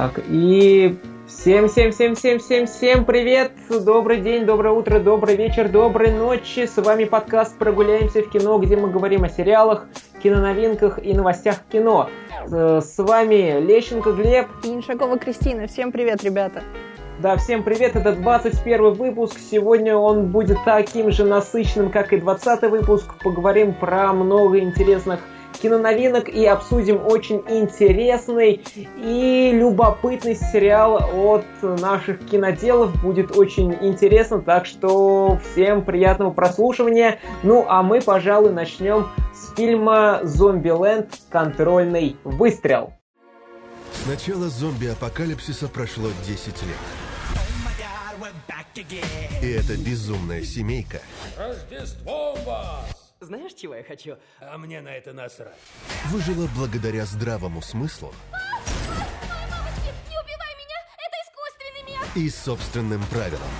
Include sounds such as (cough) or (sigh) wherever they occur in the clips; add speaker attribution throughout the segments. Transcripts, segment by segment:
Speaker 1: Так, и всем, всем, всем, всем, всем, всем привет! Добрый день, доброе утро, добрый вечер, доброй ночи! С вами подкаст «Прогуляемся в кино», где мы говорим о сериалах, киноновинках и новостях кино. Э, с вами Лещенко Глеб.
Speaker 2: И Иншакова Кристина. Всем привет, ребята!
Speaker 1: Да, всем привет, это 21 выпуск. Сегодня он будет таким же насыщенным, как и 20 выпуск. Поговорим про много интересных киноновинок и обсудим очень интересный и любопытный сериал от наших киноделов. Будет очень интересно, так что всем приятного прослушивания. Ну а мы, пожалуй, начнем с фильма «Зомбиленд. Контрольный выстрел».
Speaker 3: С начала зомби-апокалипсиса прошло 10 лет. И эта безумная семейка
Speaker 4: Рождеством вас!
Speaker 5: Знаешь, чего я хочу?
Speaker 4: А мне на это насрать.
Speaker 3: выжила благодаря здравому смыслу
Speaker 6: Мамочки, не убивай меня! Это искусственный мир!
Speaker 3: и собственным правилам.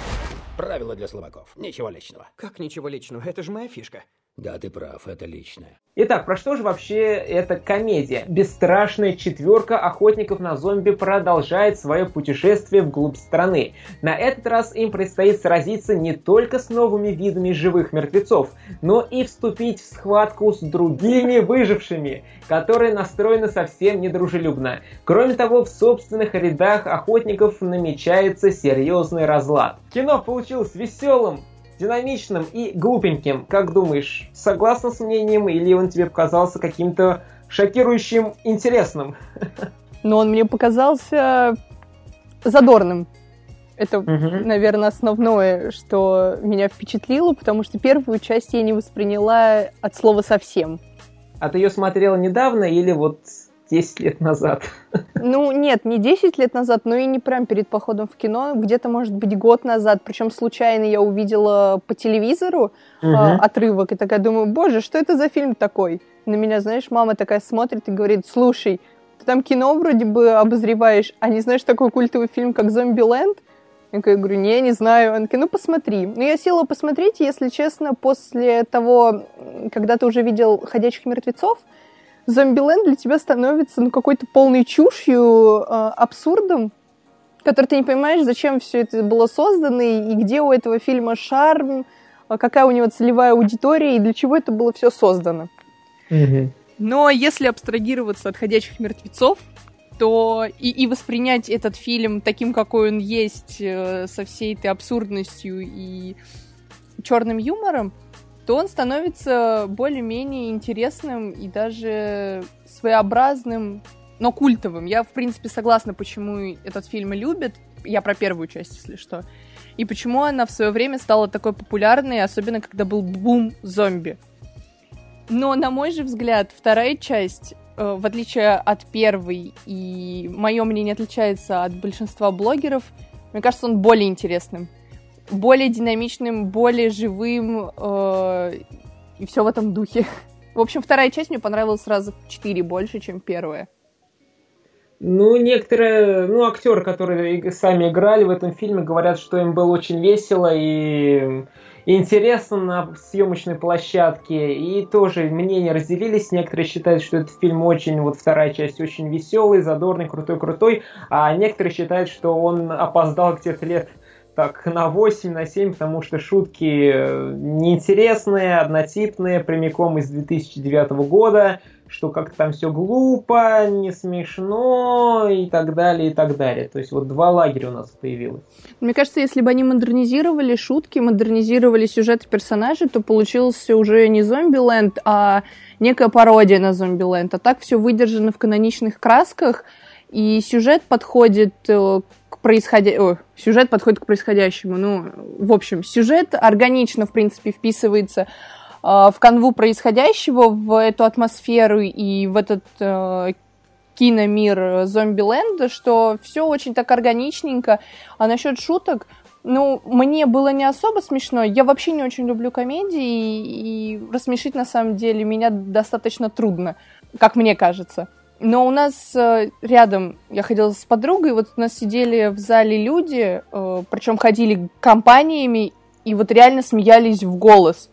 Speaker 4: Правила для слабаков. Ничего личного.
Speaker 5: Как ничего личного, это же моя фишка.
Speaker 4: Да, ты прав, это личное.
Speaker 1: Итак, про что же вообще эта комедия? Бесстрашная четверка охотников на зомби продолжает свое путешествие вглубь страны. На этот раз им предстоит сразиться не только с новыми видами живых мертвецов, но и вступить в схватку с другими выжившими, которые настроены совсем недружелюбно. Кроме того, в собственных рядах охотников намечается серьезный разлад. Кино получилось веселым, динамичным и глупеньким. Как думаешь, согласна с мнением или он тебе показался каким-то шокирующим интересным? (laughs)
Speaker 2: Но он мне показался задорным. Это,
Speaker 1: Мгм.
Speaker 2: наверное, основное, что меня впечатлило, потому что первую часть я не восприняла от слова совсем.
Speaker 1: А ты ее смотрела недавно или вот 10 лет назад?
Speaker 2: Ну, нет, не 10 лет назад, но и не прям перед походом в кино, где-то, может быть, год назад. Причем случайно я увидела по телевизору а, отрывок и такая думаю, боже, что это за фильм такой? На меня, знаешь, мама такая смотрит и говорит, слушай, ты там кино вроде бы обозреваешь, а не знаешь такой культовый фильм, как «Зомбиленд»? Я говорю, не, не знаю. Она такая, ну посмотри. Ну, я села посмотреть, если честно, после того, когда ты уже видел «Ходячих мертвецов», Зомбиленд для тебя становится ну, какой-то полной чушью, э, абсурдом, который ты не понимаешь, зачем все это было создано, и где у этого фильма шарм, а какая у него целевая аудитория, и для чего это было все создано. Но если абстрагироваться от «Ходячих мертвецов», то и, и воспринять этот фильм таким, какой он есть, э, со всей этой абсурдностью и черным юмором, то он становится более-менее интересным и даже своеобразным, но культовым. Я, в принципе, согласна, почему этот фильм любят. Я про первую часть, если что. И почему она в свое время стала такой популярной, особенно когда был бум зомби. Но, на мой же взгляд, вторая часть, э, в отличие от первой, и мое мнение отличается от большинства блогеров, мне кажется, он более интересным более динамичным, более живым э, и все в этом духе. В общем, вторая часть мне понравилась сразу в 4 больше, чем первая.
Speaker 1: Ну, некоторые, ну, актеры, которые сами играли в этом фильме, говорят, что им было очень весело и интересно на съемочной площадке. И тоже мнения разделились. Некоторые считают, что этот фильм очень, вот вторая часть очень веселый, задорный, крутой-крутой. А некоторые считают, что он опоздал где-то лет так на 8, на 7, потому что шутки э, неинтересные, однотипные, прямиком из 2009 года, что как-то там все глупо, не смешно и так далее, и так далее. То есть вот два лагеря у нас появилось.
Speaker 2: Мне кажется, если бы они модернизировали шутки, модернизировали сюжет персонажей, то получился уже не Зомбиленд, а некая пародия на Зомбиленд. А так все выдержано в каноничных красках, и сюжет подходит э, к происходя... сюжет подходит к происходящему. Ну, в общем, сюжет органично, в принципе, вписывается э, в канву происходящего, в эту атмосферу и в этот э, киномир Зомбиленда, что все очень так органичненько. А насчет шуток, ну, мне было не особо смешно. Я вообще не очень люблю комедии, и рассмешить на самом деле меня достаточно трудно, как мне кажется. Но у нас э, рядом, я ходила с подругой, вот у нас сидели в зале люди, э, причем ходили компаниями, и вот реально смеялись в голос.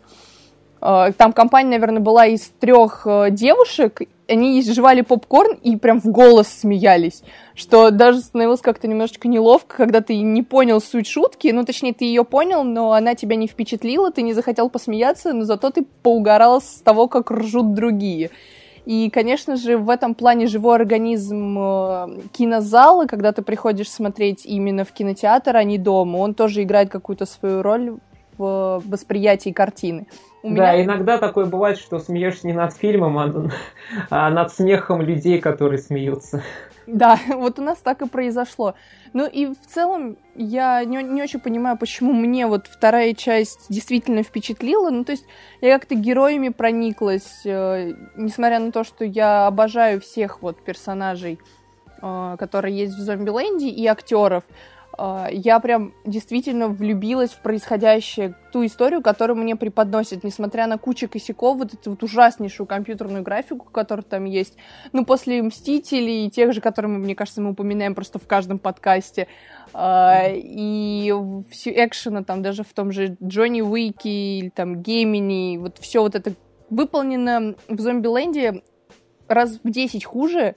Speaker 2: Э, там компания, наверное, была из трех девушек, они жевали попкорн и прям в голос смеялись, что даже становилось как-то немножечко неловко, когда ты не понял суть шутки, ну, точнее, ты ее понял, но она тебя не впечатлила, ты не захотел посмеяться, но зато ты поугарал с того, как ржут другие. И, конечно же, в этом плане живой организм э, кинозала, когда ты приходишь смотреть именно в кинотеатр, а не дома, он тоже играет какую-то свою роль в восприятии картины.
Speaker 1: У да, меня... иногда такое бывает, что смеешься не над фильмом, а, (laughs) а над смехом людей, которые смеются.
Speaker 2: Да, (laughs) вот у нас так и произошло. Ну и в целом я не, не очень понимаю, почему мне вот вторая часть действительно впечатлила. Ну то есть я как-то героями прониклась, э, несмотря на то, что я обожаю всех вот персонажей, э, которые есть в Зомбиленде, и актеров. А, я прям действительно влюбилась в происходящее, ту историю, которую мне преподносят, несмотря на кучу косяков, вот эту вот ужаснейшую компьютерную графику, которая там есть. Ну, после «Мстителей» и тех же, которые, мы, мне кажется, мы упоминаем просто в каждом подкасте, а, и всю экшена там даже в том же Джонни Уике или там Геймини, вот все вот это выполнено в Зомбиленде раз в 10 хуже,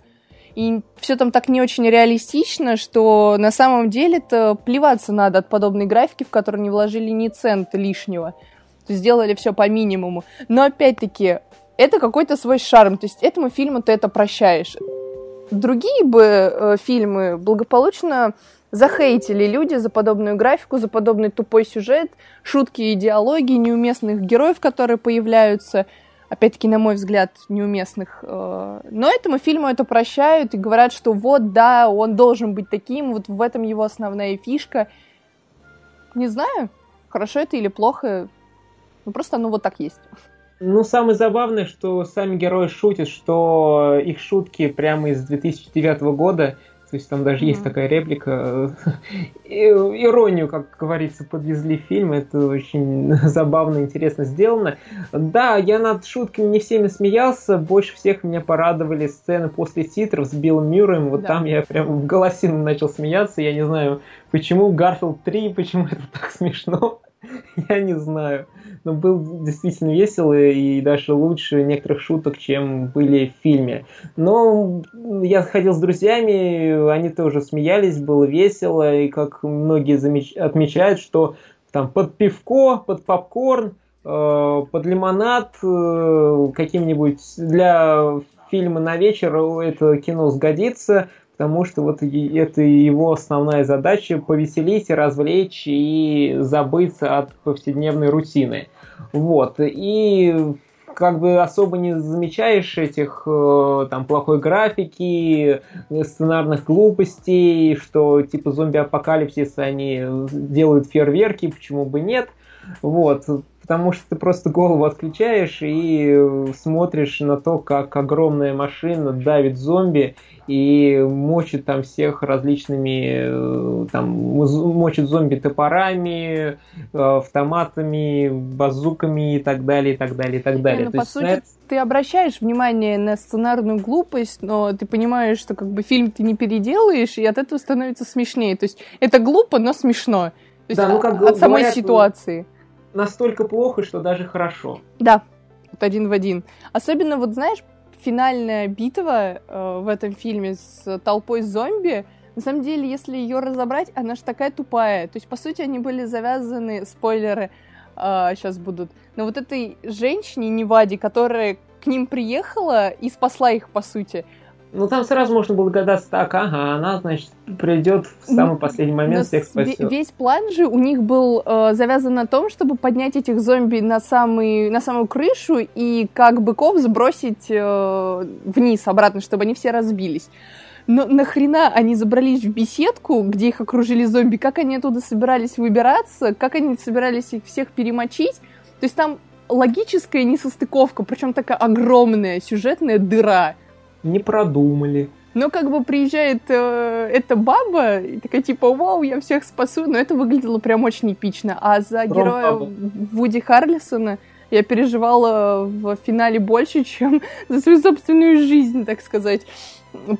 Speaker 2: и все там так не очень реалистично, что на самом деле-то плеваться надо от подобной графики, в которую не вложили ни цента лишнего. То есть сделали все по минимуму. Но опять-таки, это какой-то свой шарм. То есть этому фильму ты это прощаешь. Другие бы э, фильмы благополучно захейтили люди за подобную графику, за подобный тупой сюжет, шутки и диалоги, неуместных героев, которые появляются – опять-таки, на мой взгляд, неуместных. Э, но этому фильму это прощают и говорят, что вот, да, он должен быть таким, вот в этом его основная фишка. Не знаю, хорошо это или плохо, ну просто оно вот так есть.
Speaker 1: Ну, самое забавное, что сами герои шутят, что их шутки прямо из 2009 года – то есть там даже mm-hmm. есть такая реплика. (laughs) Иронию, как говорится, подвезли в фильм. Это очень (laughs) забавно, интересно сделано. Да, я над шутками не всеми смеялся. Больше всех меня порадовали сцены после титров с Биллом Мюрреем. Вот да. там я прям в голосину начал смеяться. Я не знаю, почему Гарфилд 3, почему (laughs) это так смешно. (laughs) Я не знаю. Но был действительно весело и даже лучше некоторых шуток, чем были в фильме. Но я ходил с друзьями, они тоже смеялись, было весело. И как многие замеч... отмечают, что там под пивко, под попкорн, э, под лимонад э, каким-нибудь для фильма на вечер это кино сгодится потому что вот это его основная задача повеселить, развлечь и забыться от повседневной рутины. Вот. И как бы особо не замечаешь этих э, там плохой графики, сценарных глупостей, что типа зомби-апокалипсис они делают фейерверки, почему бы нет. Вот потому что ты просто голову отключаешь и смотришь на то, как огромная машина давит зомби и мочит там всех различными, э, там, мочит зомби топорами, э, автоматами, базуками и так далее, и так далее, и так далее.
Speaker 2: Не, ну, по сути, это... ты обращаешь внимание на сценарную глупость, но ты понимаешь, что как бы фильм ты не переделаешь, и от этого становится смешнее. То есть это глупо, но смешно. То есть да, ну, как от самой говорят, ситуации
Speaker 1: настолько плохо, что даже хорошо.
Speaker 2: Да, вот один в один. Особенно, вот знаешь, финальная битва э, в этом фильме с толпой зомби, на самом деле, если ее разобрать, она же такая тупая. То есть, по сути, они были завязаны, спойлеры э, сейчас будут, на вот этой женщине Неваде, которая к ним приехала и спасла их, по сути.
Speaker 1: Ну, там сразу можно было догадаться, так, ага, она, значит, придет в самый последний момент, всех спасет.
Speaker 2: Весь план же у них был э, завязан на том, чтобы поднять этих зомби на, самый, на самую крышу и как быков сбросить э, вниз обратно, чтобы они все разбились. Но нахрена они забрались в беседку, где их окружили зомби? Как они оттуда собирались выбираться? Как они собирались их всех перемочить? То есть там логическая несостыковка, причем такая огромная сюжетная дыра
Speaker 1: не продумали.
Speaker 2: Но как бы приезжает э, эта баба, и такая типа, вау, я всех спасу, но это выглядело прям очень эпично. А за Ром героя баба. Вуди Харлисона я переживала в финале больше, (laughs) чем за свою собственную жизнь, так сказать.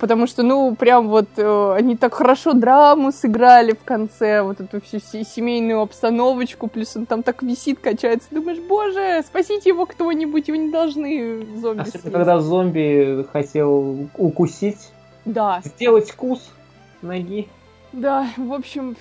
Speaker 2: Потому что, ну, прям вот э, они так хорошо драму сыграли в конце, вот эту всю се- семейную обстановочку, плюс он там так висит, качается. Думаешь, боже, спасите его кто-нибудь, его не должны зомби
Speaker 1: Особенно,
Speaker 2: съесть».
Speaker 1: когда зомби хотел укусить,
Speaker 2: Да,
Speaker 1: сделать кус ноги.
Speaker 2: да, в общем,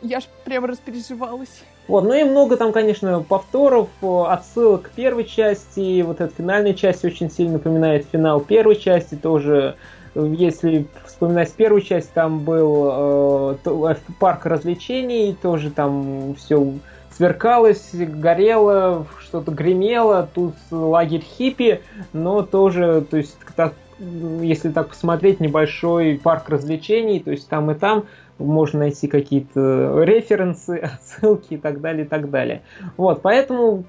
Speaker 2: я ж прям распереживалась.
Speaker 1: Вот, ну и много там, конечно, повторов, о, отсылок к первой части. Вот эта финальная часть очень сильно напоминает финал первой части. Тоже, э, если вспоминать первую часть, там был э, э, парк развлечений, тоже там все сверкалось, горело, что-то гремело. Тут лагерь хиппи, но тоже, то есть, так, если так посмотреть, небольшой парк развлечений, то есть там и там можно найти какие-то референсы, (laughs) отсылки и так далее, и так далее. Вот, поэтому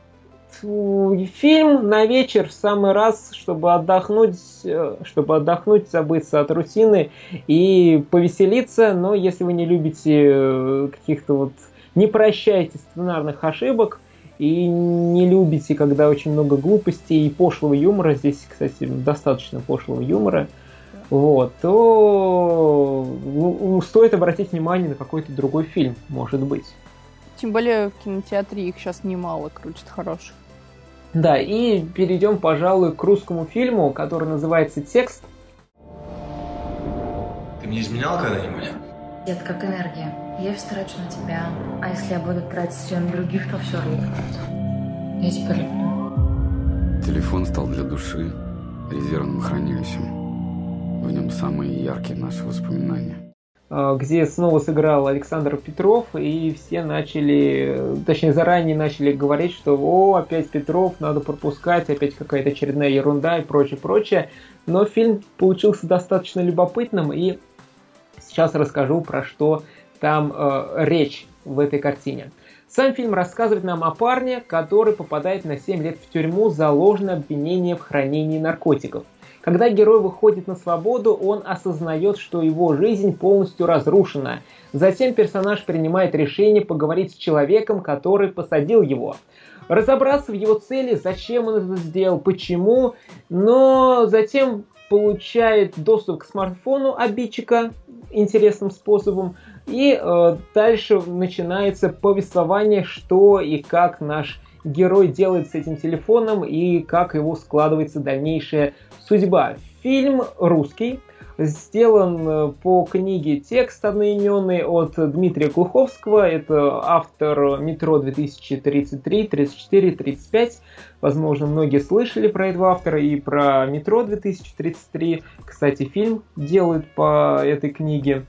Speaker 1: фильм на вечер в самый раз, чтобы отдохнуть, э, чтобы отдохнуть, забыться от рутины и повеселиться, но если вы не любите э, каких-то вот, не прощайте сценарных ошибок, и не любите, когда очень много глупостей и пошлого юмора, здесь, кстати, достаточно пошлого юмора, вот, то ну, стоит обратить внимание на какой-то другой фильм, может быть.
Speaker 2: Тем более в кинотеатре их сейчас немало крутят хороших.
Speaker 1: Да, и перейдем, пожалуй, к русскому фильму, который называется «Текст».
Speaker 7: Ты мне изменял когда-нибудь?
Speaker 8: Дед, как энергия. Я все трачу на тебя, а если я буду тратить все на других, то все рухнет. Я тебя люблю.
Speaker 9: Телефон стал для души резервным хранилищем. В нем самые яркие наши воспоминания.
Speaker 1: Э, где снова сыграл Александр Петров, и все начали, точнее заранее начали говорить, что о, опять Петров, надо пропускать, опять какая-то очередная ерунда и прочее, прочее. Но фильм получился достаточно любопытным, и сейчас расскажу, про что там э, речь в этой картине. Сам фильм рассказывает нам о парне, который попадает на 7 лет в тюрьму за ложное обвинение в хранении наркотиков. Когда герой выходит на свободу, он осознает, что его жизнь полностью разрушена. Затем персонаж принимает решение поговорить с человеком, который посадил его. Разобраться в его цели, зачем он это сделал, почему, но затем получает доступ к смартфону обидчика интересным способом, и э, дальше начинается повествование, что и как наш герой делает с этим телефоном и как его складывается дальнейшая судьба. Фильм русский, сделан э, по книге текст одноименный от Дмитрия Глуховского. Это автор «Метро 2033», 34, 35. Возможно, многие слышали про этого автора и про «Метро 2033». Кстати, фильм делают по этой книге.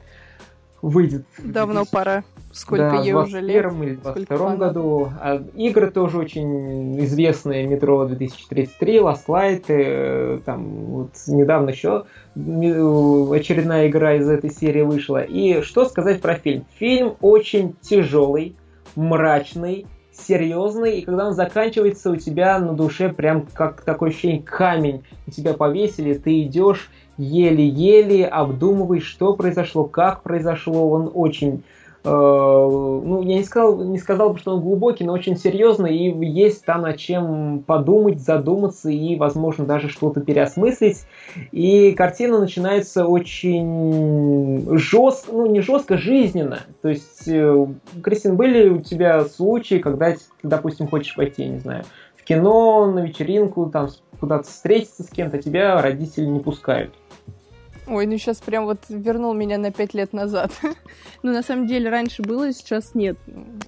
Speaker 1: Выйдет
Speaker 2: Давно
Speaker 1: 2000
Speaker 2: пора. Сколько
Speaker 1: да,
Speaker 2: ей
Speaker 1: в
Speaker 2: уже лет?
Speaker 1: 21 или
Speaker 2: сколько
Speaker 1: 22
Speaker 2: фанатов.
Speaker 1: году. А игры тоже очень известные. Метро 2033, Last Light. э, там вот недавно еще очередная игра из этой серии вышла. И что сказать про фильм? Фильм очень тяжелый, мрачный, серьезный, и когда он заканчивается, у тебя на душе прям как такое ощущение камень. У тебя повесили, ты идешь еле-еле, обдумываешь, что произошло, как произошло. Он очень ну, я не сказал, не сказал бы, что он глубокий, но очень серьезный, и есть там над чем подумать, задуматься и, возможно, даже что-то переосмыслить. И картина начинается очень жестко, ну, не жестко, жизненно. То есть, э, Кристин, были у тебя случаи, когда, ты, допустим, хочешь пойти, не знаю, в кино, на вечеринку, там, куда-то встретиться с кем-то, тебя родители не пускают.
Speaker 2: Ой, ну сейчас прям вот вернул меня на пять лет назад. (laughs) ну, на самом деле, раньше было, сейчас нет.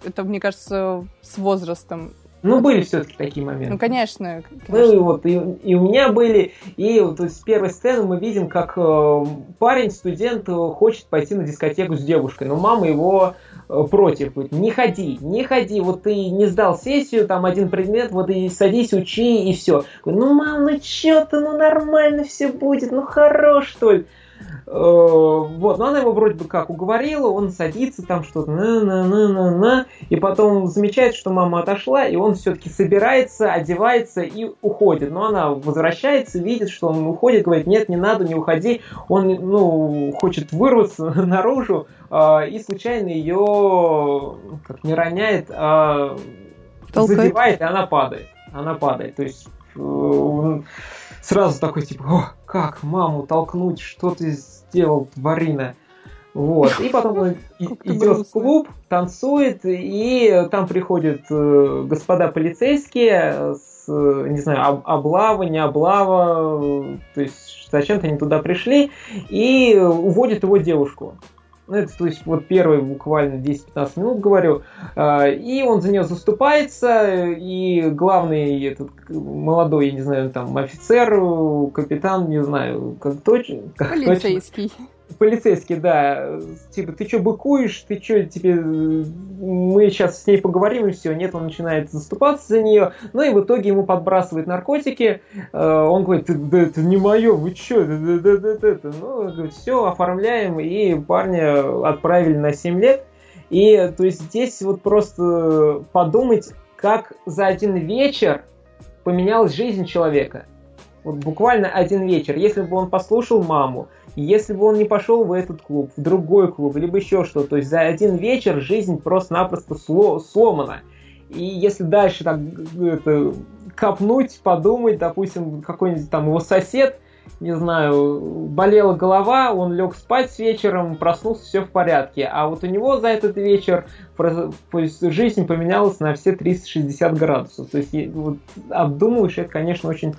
Speaker 2: Это, мне кажется, с возрастом.
Speaker 1: Ну, были все-таки такие моменты.
Speaker 2: Ну, конечно.
Speaker 1: Ну и вот, и, и у меня были, и вот с первой сцены мы видим, как э, парень, студент, э, хочет пойти на дискотеку с девушкой, но мама его против. Говорит, не ходи, не ходи, вот ты не сдал сессию, там один предмет, вот и садись, учи, и все. Ну, мам, ну чё ты, ну нормально все будет, ну хорош, что ли. Вот, но она его вроде бы как уговорила, он садится там что-то, на-на-на-на-на, и потом замечает, что мама отошла, и он все-таки собирается, одевается и уходит. Но она возвращается, видит, что он уходит, говорит, нет, не надо, не уходи. Он, ну, хочет вырваться (laughs) наружу, э, и случайно ее, как не роняет, а
Speaker 2: Толкает.
Speaker 1: задевает, и она падает. Она падает. То есть э, сразу такой типа, о, как маму толкнуть, что ты сделал, тварина. Вот. И потом он (laughs) идет в клуб, танцует, и там приходят э, господа полицейские с, не знаю, облава, не облава, то есть зачем-то они туда пришли, и уводят его девушку. Ну, это, то есть, вот первые буквально 10-15 минут говорю. А, и он за нее заступается, и главный этот молодой, я не знаю, там, офицер, капитан, не знаю, как точно...
Speaker 2: Полицейский.
Speaker 1: Точно, полицейский, да, типа, ты что быкуешь, ты что, тебе, мы сейчас с ней поговорим и все, нет, он начинает заступаться за нее, ну и в итоге ему подбрасывают наркотики, э, он говорит, да это не мое, вы что, да, да, да, да, да. ну, все, оформляем, и парня отправили на 7 лет, и, то есть, здесь вот просто подумать, как за один вечер поменялась жизнь человека. Вот буквально один вечер. Если бы он послушал маму, если бы он не пошел в этот клуб, в другой клуб, либо еще что, то есть за один вечер жизнь просто-напросто сло сломана. И если дальше так это, копнуть, подумать, допустим, какой-нибудь там его сосед, не знаю, болела голова, он лег спать с вечером, проснулся, все в порядке. А вот у него за этот вечер жизнь поменялась на все 360 градусов. То есть вот, обдумываешь, это, конечно, очень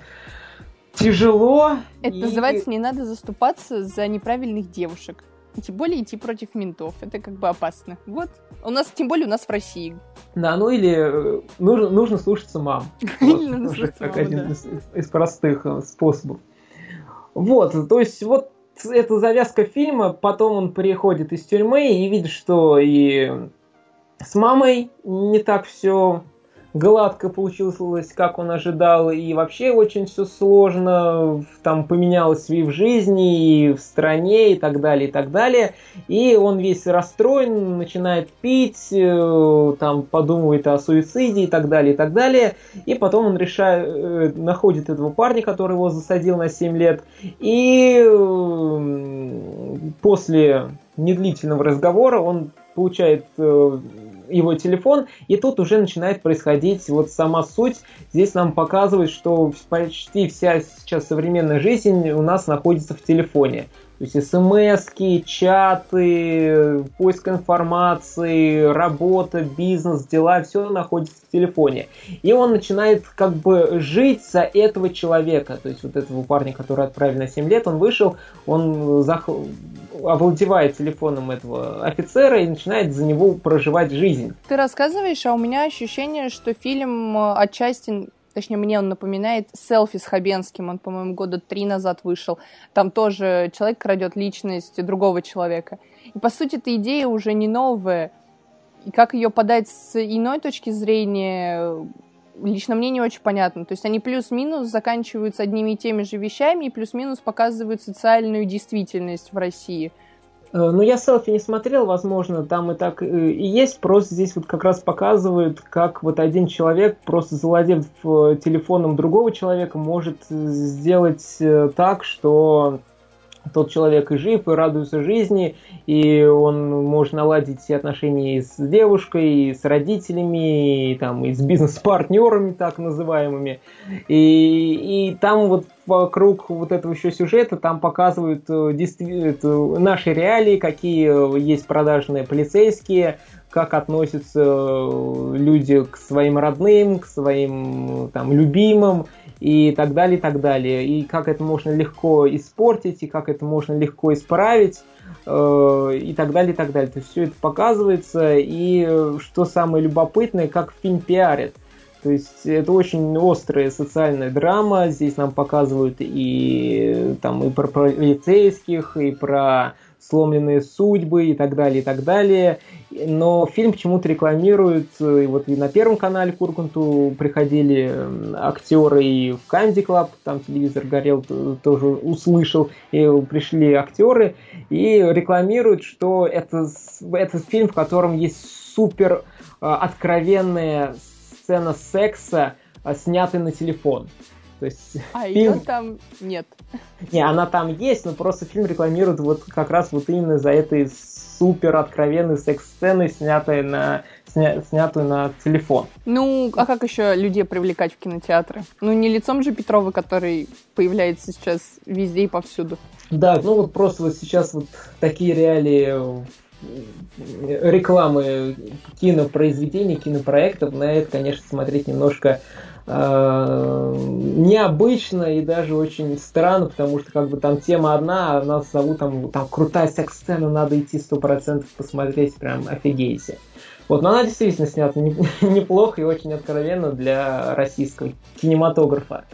Speaker 1: тяжело.
Speaker 2: Это и... называется «не надо заступаться за неправильных девушек». И тем более идти против ментов. Это как бы опасно. Вот. У нас, тем более у нас в России.
Speaker 1: Да, ну или э, нужно, нужно слушаться мам. (laughs) Вот, уже как один из простых э, способов. Вот, то есть вот эта завязка фильма, потом он приходит из тюрьмы и видит, что и с мамой не так все гладко получилось, как он ожидал, и вообще очень все сложно, там поменялось и в жизни, и в стране, и так далее, и так далее. И он весь расстроен, начинает пить, э, там подумывает о суициде и так далее, и так далее. И потом он решает, э, находит этого парня, который его засадил на 7 лет, и после недлительного разговора он получает э, его телефон, и тут уже начинает происходить вот сама суть. Здесь нам показывает, что почти вся сейчас современная жизнь у нас находится в телефоне. То есть смс, чаты, поиск информации, работа, бизнес, дела, все находится в телефоне. И он начинает как бы жить за этого человека. То есть вот этого парня, который отправили на 7 лет, он вышел, он зах... овладевает телефоном этого офицера и начинает за него проживать жизнь.
Speaker 2: Ты рассказываешь, а у меня ощущение, что фильм э, отчасти точнее, мне он напоминает селфи с Хабенским, он, по-моему, года три назад вышел. Там тоже человек крадет личность другого человека. И, по сути, эта идея уже не новая. И как ее подать с иной точки зрения, лично мне не очень понятно. То есть они плюс-минус заканчиваются одними и теми же вещами и плюс-минус показывают социальную действительность в России –
Speaker 1: ну, я селфи не смотрел, возможно, там и так э, и есть, просто здесь вот как раз показывают, как вот один человек, просто завладев э, телефоном другого человека, может сделать так, что тот человек и жив, и радуется жизни, и он может наладить все отношения и с девушкой, и с родителями, и, там, и с бизнес-партнерами, так называемыми. И, и там вот вокруг вот этого еще сюжета там показывают э, наши реалии, какие есть продажные полицейские, как относятся э, люди к своим родным, к своим там, любимым и так далее, и так далее. И как это можно легко испортить, и как это можно легко исправить, э, и так далее, и так далее. То есть все это показывается, и э, что самое любопытное, как фильм пиарит. То есть это очень острая социальная драма. Здесь нам показывают и там и про полицейских, и про сломленные судьбы и так далее, и так далее. Но фильм почему-то рекламируют, и вот и на Первом канале к Урганту приходили актеры, и в Comedy Club, там телевизор горел, тоже услышал, и пришли актеры, и рекламируют, что это, это фильм, в котором есть супер а, откровенная сцена секса, а, снятый на телефон. То есть
Speaker 2: А
Speaker 1: фильм...
Speaker 2: ее там нет.
Speaker 1: Не, она там есть, но просто фильм рекламирует вот как раз вот именно за этой супер откровенной секс-сцены, снятой на, сня, снятую на телефон.
Speaker 2: Ну, а как еще людей привлекать в кинотеатры? Ну, не лицом же Петрова, который появляется сейчас везде и повсюду.
Speaker 1: Да, ну вот просто вот сейчас вот такие реалии э, рекламы кинопроизведений, кинопроектов, на это, конечно, смотреть немножко необычно и даже очень странно, потому что как бы там тема одна, а нас зовут там, там крутая секс-сцена, надо идти сто процентов посмотреть, прям офигейте. Вот, но она действительно снята (laughs) неплохо и очень откровенно для российского кинематографа.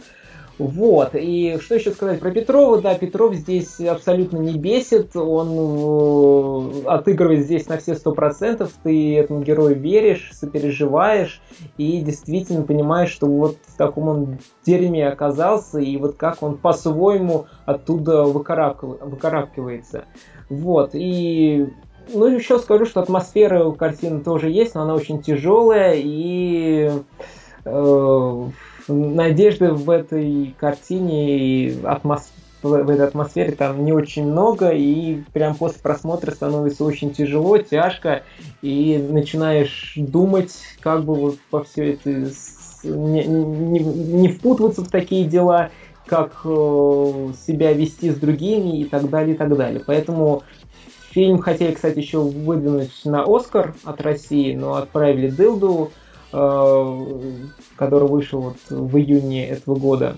Speaker 1: Вот, и что еще сказать про Петрова? Да, Петров здесь абсолютно не бесит, он э, отыгрывает здесь на все сто процентов, ты этому герою веришь, сопереживаешь и действительно понимаешь, что вот в таком он дерьме оказался, и вот как он по-своему оттуда выкарабкивается. Вот, и ну, еще скажу, что атмосфера у картины тоже есть, но она очень тяжелая, и э, надежды в этой картине атмос... в этой атмосфере там не очень много, и прям после просмотра становится очень тяжело, тяжко, и начинаешь думать, как бы вот по все это не, не, не впутываться в такие дела, как э, себя вести с другими и так далее, и так далее. Поэтому фильм хотели, кстати, еще выдвинуть на Оскар от России, но отправили Дылду, который вышел вот в июне этого года.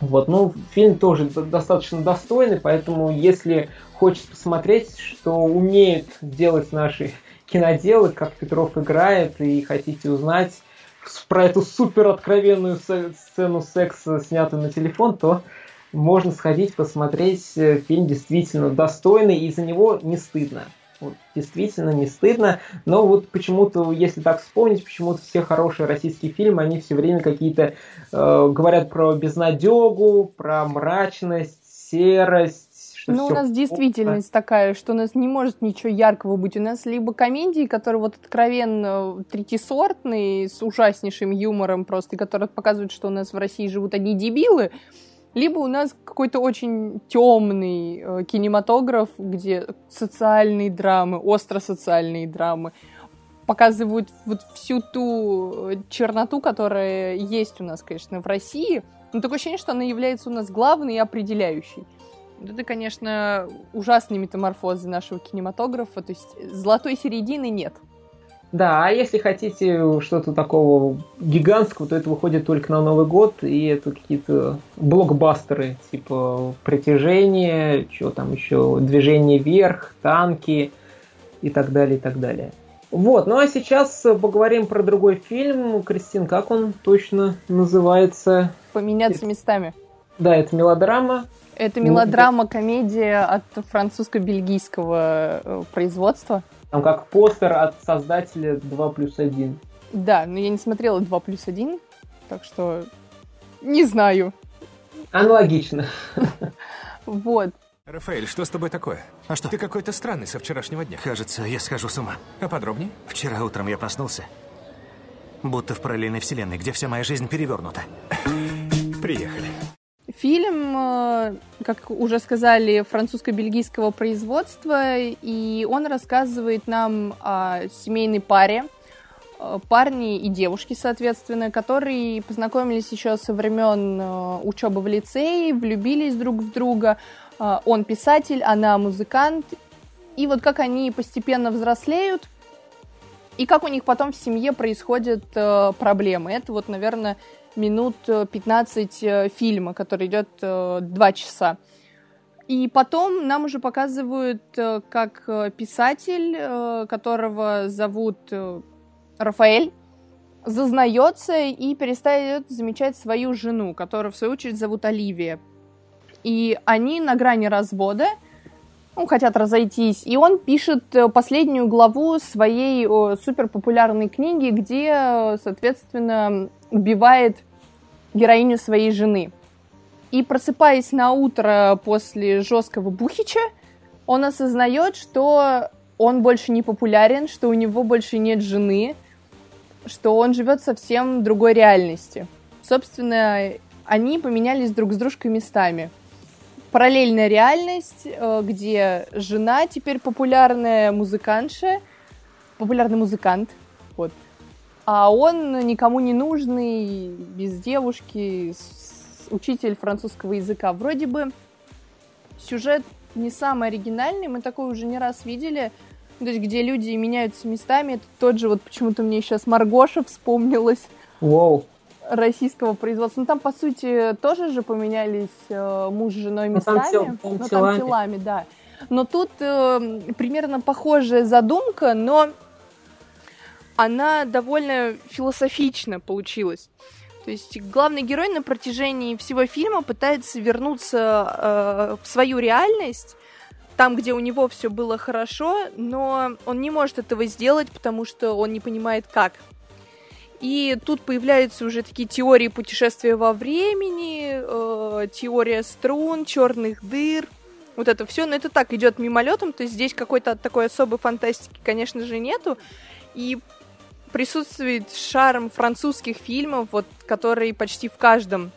Speaker 1: Вот, ну, фильм тоже достаточно достойный, поэтому если хочется посмотреть, что умеют делать наши (laughs) киноделы, как Петров играет, и хотите узнать про эту супер откровенную сцену секса, снятую на телефон, то можно сходить посмотреть. Фильм действительно достойный, и за него не стыдно. Вот, действительно не стыдно. Но вот почему-то, если так вспомнить, почему-то все хорошие российские фильмы, они все время какие-то э, говорят про безнадегу, про мрачность, серость.
Speaker 2: Ну, у нас действительность такая, что у нас не может ничего яркого быть. У нас либо комедии, которые вот откровенно третисортные, с ужаснейшим юмором просто, и которые показывают, что у нас в России живут одни дебилы, либо у нас какой-то очень темный э, кинематограф, где социальные драмы, остро-социальные драмы показывают вот всю ту э, черноту, которая есть у нас, конечно, в России. Но такое ощущение, что она является у нас главной и определяющей. Это, конечно, ужасные метаморфозы нашего кинематографа, то есть золотой середины нет.
Speaker 1: Да, а если хотите что-то такого гигантского, то это выходит только на Новый год, и это какие-то блокбастеры, типа «Притяжение», что там еще, «Движение вверх», «Танки» и так далее, и так далее. Вот, ну а сейчас поговорим про другой фильм. Кристин, как он точно называется?
Speaker 2: «Поменяться местами».
Speaker 1: Да, это мелодрама.
Speaker 2: Это мелодрама-комедия от французско-бельгийского э, производства.
Speaker 1: Там как постер от создателя 2 плюс 1.
Speaker 2: Да, но я не смотрела 2 плюс 1, так что не знаю.
Speaker 1: Аналогично.
Speaker 2: Вот.
Speaker 10: Рафаэль, что с тобой такое? А что? Ты какой-то странный со вчерашнего дня.
Speaker 11: Кажется, я схожу с ума.
Speaker 10: А подробнее?
Speaker 11: Вчера утром я проснулся. Будто в параллельной вселенной, где вся моя жизнь перевернута.
Speaker 10: Приехали.
Speaker 2: Фильм, э, как уже сказали, французско-бельгийского производства, и он рассказывает нам о семейной паре, э, парни и девушки, соответственно, которые познакомились еще со времен э, учебы в лицее, влюбились друг в друга. Он писатель, она музыкант. И вот как они постепенно взрослеют, и как у них потом в семье происходят проблемы. Это вот, наверное, минут 15 э, э, фильма, который идет 2 э, часа. И потом нам уже показывают, как писатель, которого зовут Рафаэль, зазнается и перестает замечать свою жену, которую, в свою очередь, зовут Оливия. И они на грани развода, ну, хотят разойтись, и он пишет последнюю главу своей суперпопулярной книги, где, соответственно, убивает героиню своей жены. И просыпаясь на утро после жесткого бухича, он осознает, что он больше не популярен, что у него больше нет жены, что он живет совсем другой реальности. Собственно, они поменялись друг с дружкой местами. Параллельная реальность, э, где жена теперь популярная музыкантша, популярный музыкант, вот, а он никому не нужный, без девушки, учитель французского языка. Вроде бы сюжет не самый оригинальный, мы такой уже не раз видели, то есть где люди меняются местами. Это тот же, вот почему-то мне сейчас Маргоша вспомнилась.
Speaker 1: Wow.
Speaker 2: Российского производства. Ну там, по сути, тоже же поменялись э, муж с женой местами. Ну, там, тел, там, ну, там телами. телами, да. Но тут э, примерно похожая задумка, но она довольно философично получилась. То есть главный герой на протяжении всего фильма пытается вернуться э, в свою реальность, там, где у него все было хорошо, но он не может этого сделать, потому что он не понимает как. И тут появляются уже такие теории путешествия во времени, э, теория струн, черных дыр, вот это все, но это так идет мимолетом, то есть здесь какой-то такой особой фантастики, конечно же, нету. И присутствует шарм французских фильмов, вот, которые почти в каждом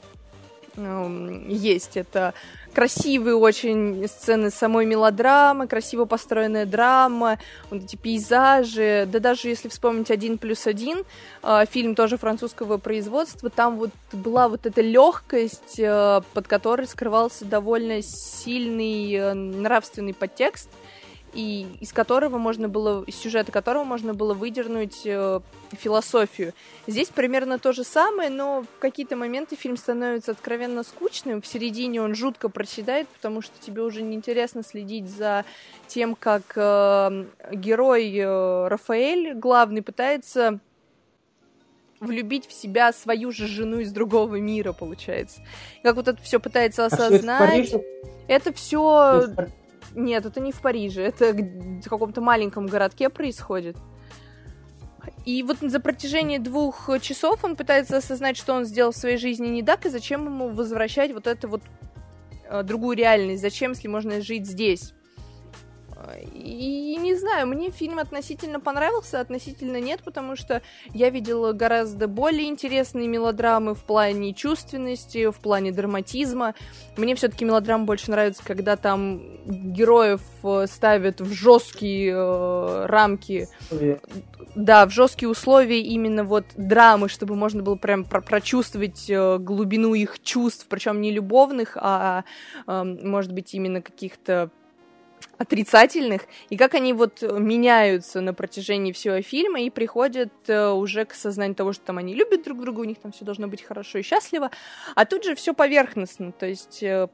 Speaker 2: есть. Это красивые очень сцены самой мелодрамы, красиво построенная драма, вот эти пейзажи, да даже если вспомнить «Один плюс один», э, фильм тоже французского производства, там вот была вот эта легкость, э, под которой скрывался довольно сильный э, нравственный подтекст, и из которого можно было, из сюжета которого можно было выдернуть э, философию. Здесь примерно то же самое, но в какие-то моменты фильм становится откровенно скучным, в середине он жутко проседает, потому что тебе уже неинтересно следить за тем, как э, герой э, Рафаэль, главный, пытается влюбить в себя свою же жену из другого мира, получается. Как вот это все пытается осознать. А это все нет, это не в Париже, это в каком-то маленьком городке происходит. И вот за протяжении двух часов он пытается осознать, что он сделал в своей жизни не так, и зачем ему возвращать вот эту вот э, другую реальность, зачем, если можно жить здесь. И не знаю, мне фильм относительно понравился, относительно нет, потому что я видела гораздо более интересные мелодрамы в плане чувственности, в плане драматизма. Мне все-таки мелодрамы больше нравятся, когда там героев э, ставят в жесткие э, рамки. Да, в жесткие условия именно вот драмы, чтобы можно было прям про прочувствовать э, глубину их чувств, причем не любовных, а, э, может быть, именно каких-то отрицательных, и как они вот меняются на протяжении всего фильма и приходят э, уже к сознанию того, что там они любят друг друга, у них там все должно быть хорошо и счастливо, а тут же все поверхностно, то есть э,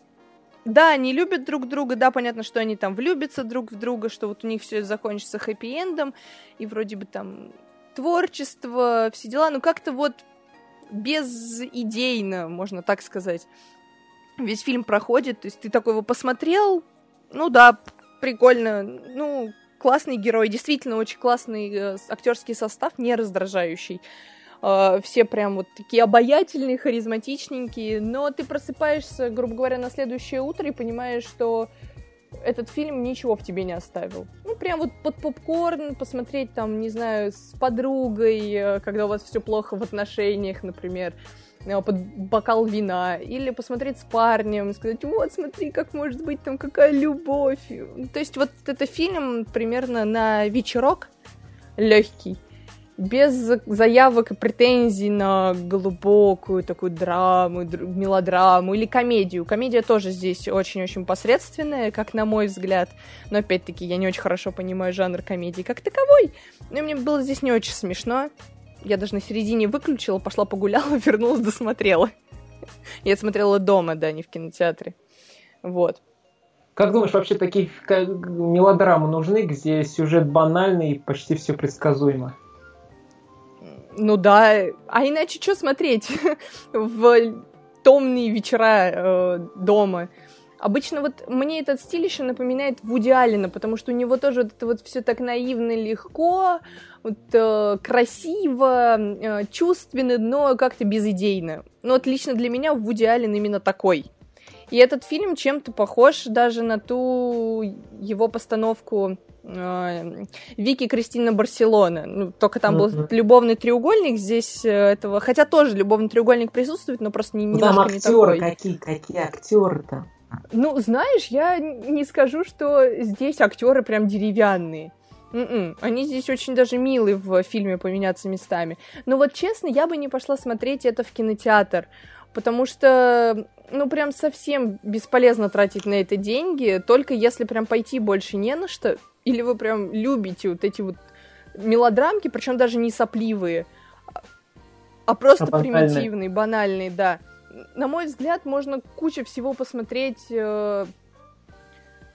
Speaker 2: да, они любят друг друга, да, понятно, что они там влюбятся друг в друга, что вот у них все закончится хэппи-эндом, и вроде бы там творчество, все дела, но как-то вот безидейно, можно так сказать. Весь фильм проходит, то есть ты такой его посмотрел, ну да, прикольно. Ну, классный герой, действительно очень классный э, актерский состав, не раздражающий. Э, все прям вот такие обаятельные, харизматичненькие, но ты просыпаешься, грубо говоря, на следующее утро и понимаешь, что этот фильм ничего в тебе не оставил. Ну, прям вот под попкорн, посмотреть там, не знаю, с подругой, э, когда у вас все плохо в отношениях, например, под бокал вина, или посмотреть с парнем, сказать, вот, смотри, как может быть там какая любовь. То есть вот это фильм примерно на вечерок легкий, без заявок и претензий на глубокую такую драму, мелодраму или комедию. Комедия тоже здесь очень-очень посредственная, как на мой взгляд. Но опять-таки я не очень хорошо понимаю жанр комедии как таковой. Но мне было здесь не очень смешно. Я даже на середине выключила, пошла погуляла, (laughs) вернулась, досмотрела. Я смотрела дома, да, не в кинотеатре. Вот.
Speaker 1: Как думаешь, вообще такие мелодрамы нужны, где сюжет банальный и почти все предсказуемо?
Speaker 2: Ну да, а иначе что смотреть (laughs) в томные вечера э, дома? Обычно вот мне этот стиль еще напоминает Вуди Аллена, потому что у него тоже вот это вот все так наивно, легко, вот, э, красиво, э, чувственно, но как-то безидейно. Но вот лично для меня Вуди Аллен именно такой. И этот фильм чем-то похож даже на ту его постановку э, Вики Кристина Барселона. Ну, только там был любовный треугольник, здесь э, этого... Хотя тоже любовный треугольник присутствует, но просто не,
Speaker 1: Ну, там
Speaker 2: немножко не
Speaker 1: актеры
Speaker 2: такой.
Speaker 1: какие, какие актеры-то.
Speaker 2: Ну, знаешь, я не скажу, что здесь актеры прям деревянные. М-м, Они здесь очень даже милые в фильме поменяться местами. Но вот честно, я бы не пошла смотреть это в кинотеатр, потому что, ну, прям совсем бесполезно тратить на это деньги, только если прям пойти больше не на что, или вы прям любите вот эти вот мелодрамки, причем даже не сопливые, а- а просто
Speaker 1: А
Speaker 2: примитивные, банальные, да. На мой взгляд, можно куча всего посмотреть, э,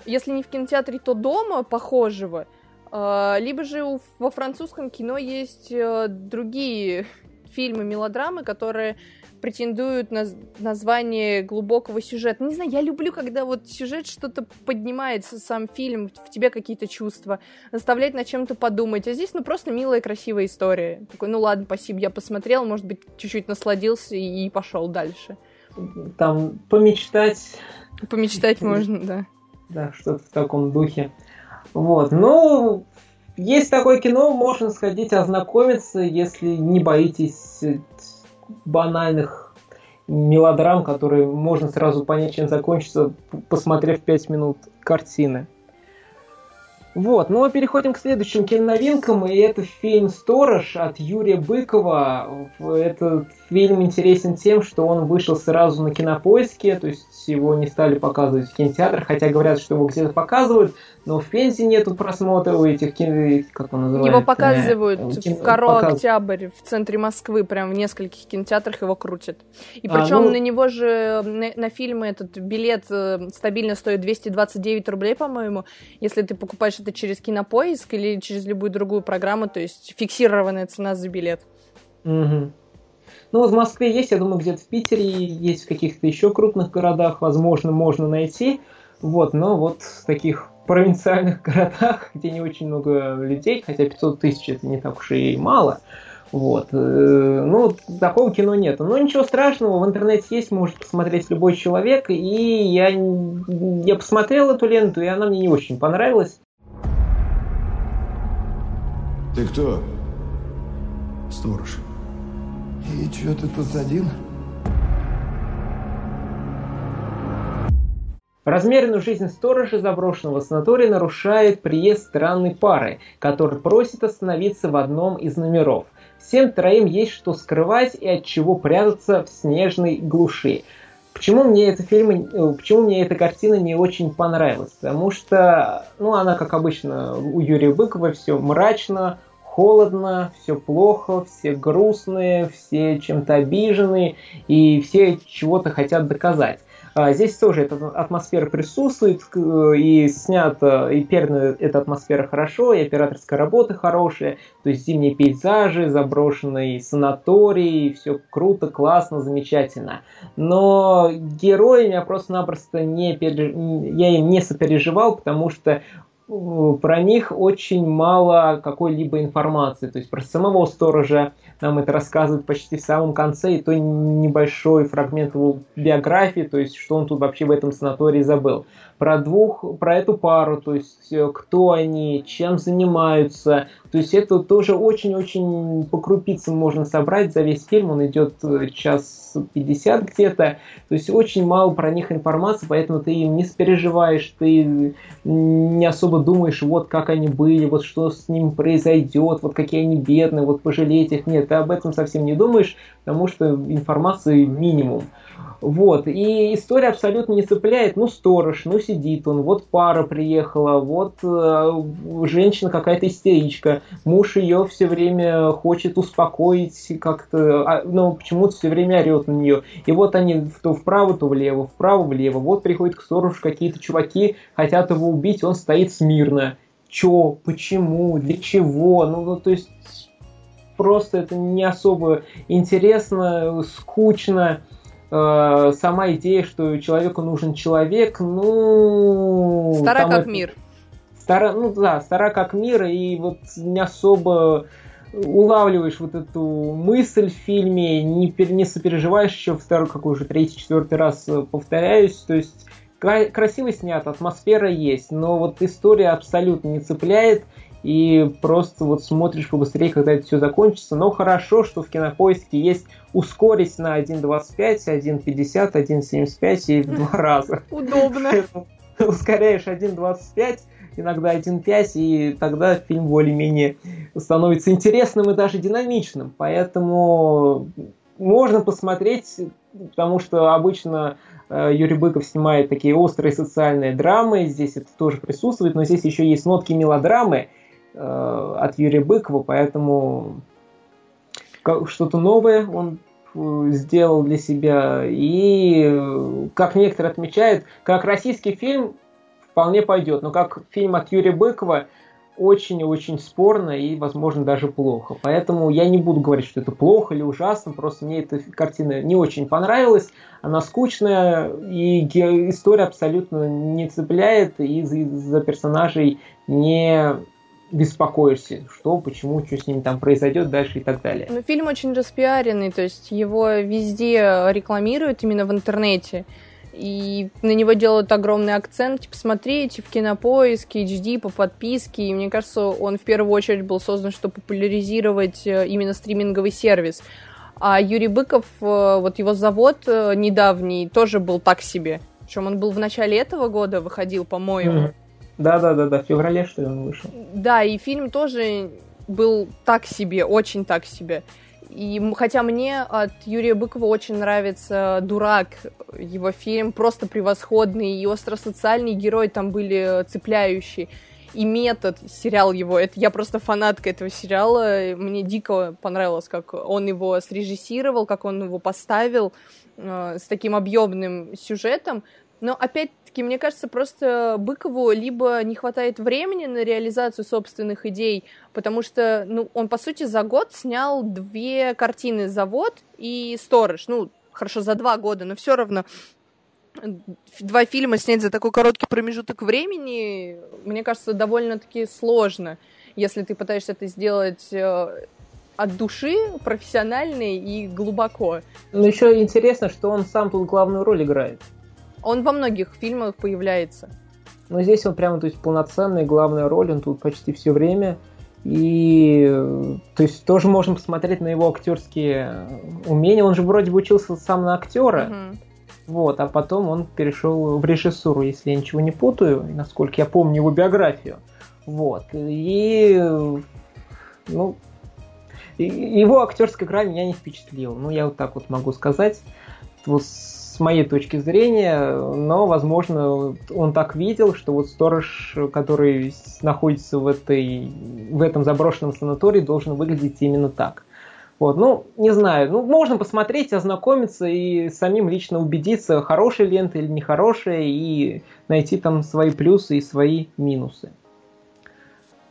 Speaker 2: если не в кинотеатре, то дома похожего. Э, Либо же во французском кино есть э, другие (laughs) фильмы, мелодрамы, которые претендуют на название глубокого сюжета. Не знаю, я люблю, когда вот сюжет что-то поднимается, сам фильм, в тебе какие-то чувства, заставляет над чем-то подумать. А здесь, ну, просто милая, красивая история. Такой, ну ладно, спасибо, я посмотрел, может быть, чуть-чуть насладился и, пошел дальше.
Speaker 1: Там помечтать,
Speaker 2: Помечтать можно, да.
Speaker 1: да, что-то в таком духе. Вот, ну, есть такое кино, можно сходить ознакомиться, если не боитесь банальных мелодрам, которые можно сразу понять, чем закончится, посмотрев 5 минут картины. Вот, ну а переходим к следующим киноновинкам, и это фильм «Сторож» от Юрия Быкова. Этот фильм интересен тем, что он вышел сразу на кинопоиске, то есть его не стали показывать в кинотеатрах, хотя говорят, что его где-то показывают, но в Пензе нету просмотра у этих кино... как он называется?
Speaker 2: Его показывают
Speaker 1: Э, кино-
Speaker 2: в Каро
Speaker 1: показ-
Speaker 2: Октябрь, в центре Москвы, прям в нескольких кинотеатрах его крутят. И
Speaker 1: А,
Speaker 2: причем
Speaker 1: ну-
Speaker 2: на него же, на, на фильмы этот билет э, стабильно стоит 229 рублей, по-моему, если ты покупаешь это через Кинопоиск или через любую другую программу, то есть фиксированная цена за билет.
Speaker 1: Мгм. Ну, в Москве есть, я думаю, где-то в Питере есть, в каких-то еще крупных городах, возможно, можно найти. Вот, но вот таких провинциальных (laughs) городах, где не очень много людей, хотя 500 тысяч это не так уж и мало, вот, э, ну, такого кино нету. Но ничего страшного, в интернете есть, может посмотреть любой человек, и я, я посмотрел эту ленту, и она мне не очень понравилась.
Speaker 12: Ты кто? Сторож. И чё ты тут один?
Speaker 1: Размеренную жизнь сторожа заброшенного санатория нарушает приезд странной пары, который просит остановиться в одном из номеров. Всем троим есть что скрывать и от чего прятаться в снежной глуши. Почему мне эта фильм, э, почему мне эта картина не очень понравилась? Потому что, ну, она, как обычно, у Юрия Быкова все мрачно, холодно, все плохо, все грустные, все чем-то обижены, и все чего-то хотят доказать. А Здесь тоже эта атмосфера присутствует, к- и снята, и передана эта атмосфера хорошо, и операторская работа хорошая, то есть зимние пейзажи, заброшенный санаторий, все круто, классно, замечательно. Но герои меня просто-напросто не пере- я им не сопереживал, потому что э, про них очень мало какой-либо информации. То есть про самого сторожа нам это рассказывают почти в самом конце, и то небольшой фрагмент его биографии, то есть что он тут вообще в этом санатории забыл. Про двух, про эту пару, то есть э, кто они, чем занимаются. То есть это тоже очень-очень по крупицам можно собрать за весь фильм. Он идет э, час 50 где-то. То есть очень мало про них информации, поэтому ты им не переживаешь, ты не особо думаешь, вот как они были, вот что с ним произойдет, вот какие они бедные, вот пожалеть их. Нет, ты об этом совсем не думаешь, потому что информации минимум. Вот, и история абсолютно не цепляет. Ну, сторож, ну, сидит он, вот пара приехала, вот э, женщина какая-то истеричка, муж ее все время хочет успокоить как-то, а, но почему-то все время орет на нее. И вот они то вправо, то влево, вправо, влево. Вот приходят к сторожу какие-то чуваки, хотят его убить, он стоит смирно. Че, почему, для чего? Ну, ну, то есть просто это не особо интересно, скучно. Э, Сама идея, что человеку нужен человек, ну...
Speaker 2: Стара как
Speaker 1: это-
Speaker 2: мир.
Speaker 1: Стара, ну да, стара как мир, и вот не особо улавливаешь вот эту мысль в фильме, не, пер- не сопереживаешь еще второй, какой уже третий, четвертый раз э, повторяюсь, то есть красиво снят, атмосфера есть, но вот история абсолютно не цепляет, и просто вот смотришь побыстрее, когда это все закончится. Но хорошо, что в кинопоиске есть ускорить на 1.25, 1.50, 1.75 и в два (laughs) раза.
Speaker 2: Удобно.
Speaker 1: Ускоряешь 1.25, иногда 1.5, и тогда фильм более-менее становится интересным и даже динамичным. Поэтому можно посмотреть, потому что обычно э, Юрий Быков снимает такие острые социальные драмы, здесь это тоже присутствует, но здесь еще есть нотки мелодрамы от Юрия Быкова, поэтому что-то новое он э, сделал для себя. И, как некоторые отмечают, как российский фильм вполне пойдет, но как фильм от Юрия Быкова – очень-очень спорно и, возможно, даже плохо. Поэтому я не буду говорить, что это плохо или ужасно, просто мне эта картина не очень понравилась. Она скучная, и история абсолютно не цепляет, и за персонажей не беспокоишься, что, почему, что с ними там произойдет дальше и так далее.
Speaker 2: Но фильм очень распиаренный, то есть его везде рекламируют именно в интернете и на него делают огромный акцент, типа, смотрите в кинопоиске, HD, по подписке, и мне кажется, он в первую очередь был создан, чтобы популяризировать э, именно стриминговый сервис. А Юрий Быков, э, вот его завод э, недавний, тоже был так себе. Причем он был в начале этого года, выходил, по-моему.
Speaker 1: Да-да-да, в феврале, что ли, он вышел.
Speaker 2: Да, и фильм тоже был так себе, очень так себе. И хотя мне от Юрия Быкова очень нравится «Дурак», его фильм просто превосходный, и остросоциальные герои там были цепляющие. И метод, сериал его, это я просто фанатка этого сериала, мне дико понравилось, как он его срежиссировал, как он его поставил э, с таким объемным сюжетом. Но опять-таки, мне кажется, просто Быкову либо не хватает времени на реализацию собственных идей, потому что, ну, он, по сути, за год снял две картины «Завод» и «Сторож». Ну, хорошо, за два года, но все равно два фильма снять за такой короткий промежуток времени, мне кажется, довольно-таки сложно, если ты пытаешься это сделать э, от души, профессионально и глубоко.
Speaker 1: Ну, еще интересно, что он сам тут главную роль играет.
Speaker 2: Он во многих фильмах появляется.
Speaker 1: Но здесь он прямо, то есть, полноценная главная роль, он тут почти все время. И, то есть, тоже можем посмотреть на его актерские умения. Он же вроде бы учился сам на актера. Mm-hmm. Вот, а потом он перешел в режиссуру, если я ничего не путаю, насколько я помню его биографию. Вот. И, ну, его актерская игра меня не впечатлила. Ну, я вот так вот могу сказать. Вот с моей точки зрения, но, возможно, он так видел, что вот сторож, который находится в, этой, в этом заброшенном санатории, должен выглядеть именно так. Вот, ну, не знаю, ну, можно посмотреть, ознакомиться и самим лично убедиться, хорошая лента или нехорошая, и найти там свои плюсы и свои минусы.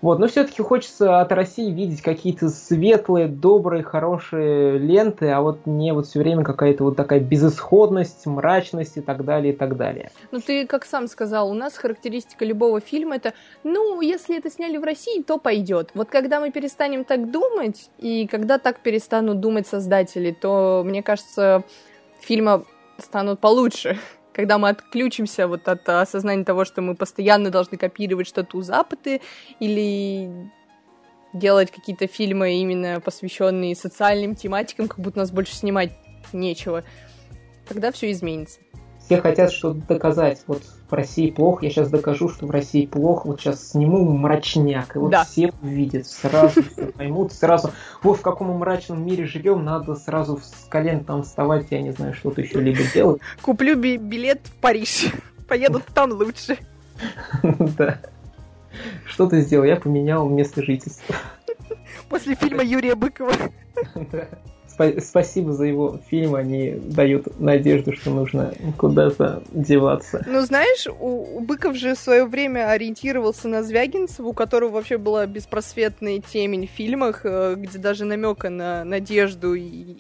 Speaker 1: Вот, но все-таки хочется от России видеть какие-то светлые, добрые, хорошие ленты, а вот не вот все время какая-то вот такая безысходность, мрачность и так далее, и так далее.
Speaker 2: Ну, ты как сам сказал, у нас характеристика любого фильма это, ну, если это сняли в России, то пойдет. Вот когда мы перестанем так думать, и когда так перестанут думать создатели, то, мне кажется, фильмы станут получше когда мы отключимся вот от осознания того, что мы постоянно должны копировать что-то у Запада или делать какие-то фильмы именно посвященные социальным тематикам, как будто нас больше снимать нечего, тогда все изменится
Speaker 1: все хотят что-то доказать. Вот в России плохо, я сейчас докажу, что в России плохо, вот сейчас сниму мрачняк, и вот да. все увидят, сразу все поймут, сразу, вот в каком мрачном мире живем, надо сразу с колен там вставать, я не знаю, что-то еще либо делать.
Speaker 2: Куплю би- билет в Париж, (laughs) поеду там лучше. (laughs)
Speaker 1: Да. Что ты сделал? Я поменял место жительства.
Speaker 2: После фильма Юрия Быкова. (laughs)
Speaker 1: Да спасибо за его фильм, они дают надежду, что нужно куда-то деваться.
Speaker 2: Ну, знаешь, у, у Быков же в свое время ориентировался на Звягинцева, у которого вообще была беспросветная темень в фильмах, э, где даже намека на надежду и,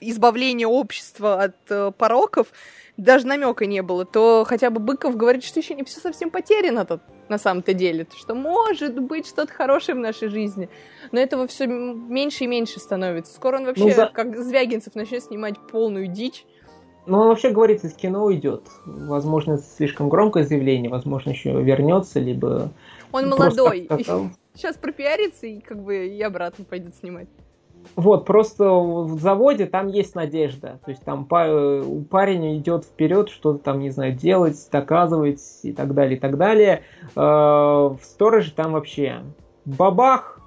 Speaker 2: избавление общества от э, пороков даже намека не было, то хотя бы Быков говорит, что еще не все совсем потеряно тут на самом-то деле, что может быть что-то хорошее в нашей жизни. Но этого все меньше и меньше становится. Скоро он вообще, ну, за... как Звягинцев, начнет снимать полную дичь.
Speaker 1: Ну, он вообще говорит, из кино уйдет. Возможно, это слишком громкое заявление, возможно, еще вернется, либо...
Speaker 2: Он молодой. Сейчас пропиарится и как бы и обратно пойдет снимать.
Speaker 1: Вот, просто в заводе там есть надежда. То есть там парень идет вперед, что-то там, не знаю, делать, доказывать и так далее, и так далее. Э, в стороже там вообще бабах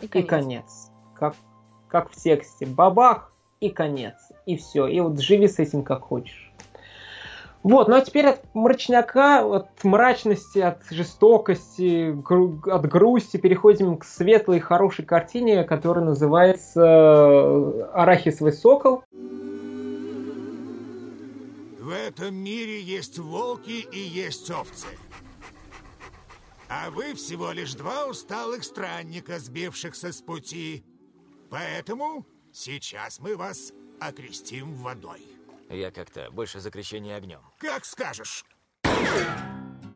Speaker 1: и конец. И конец. Как, как в тексте. Бабах и конец. И все. И вот живи с этим как хочешь. Вот, ну а теперь от мрачняка, от мрачности, от жестокости, от грусти переходим к светлой, хорошей картине, которая называется э, «Арахисовый сокол».
Speaker 13: В этом мире есть волки и есть овцы. А вы всего лишь два усталых странника, сбившихся с пути. Поэтому сейчас мы вас окрестим водой.
Speaker 14: Я как-то больше за крещение огнем.
Speaker 13: Как скажешь.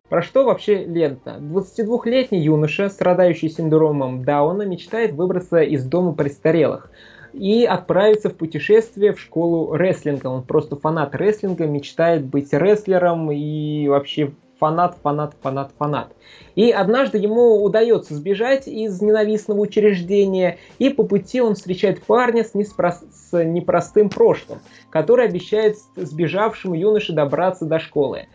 Speaker 1: Про что вообще лента? 22-летний юноша, страдающий синдромом Дауна, мечтает выбраться из дома престарелых и отправиться в путешествие в школу рестлинга. Он просто фанат рестлинга, мечтает быть рестлером и вообще фанат, фанат, фанат, фанат. И однажды ему удается сбежать из ненавистного учреждения, и по пути он встречает парня с, неспро... с непростым прошлым, который обещает сбежавшему юноше добраться до школы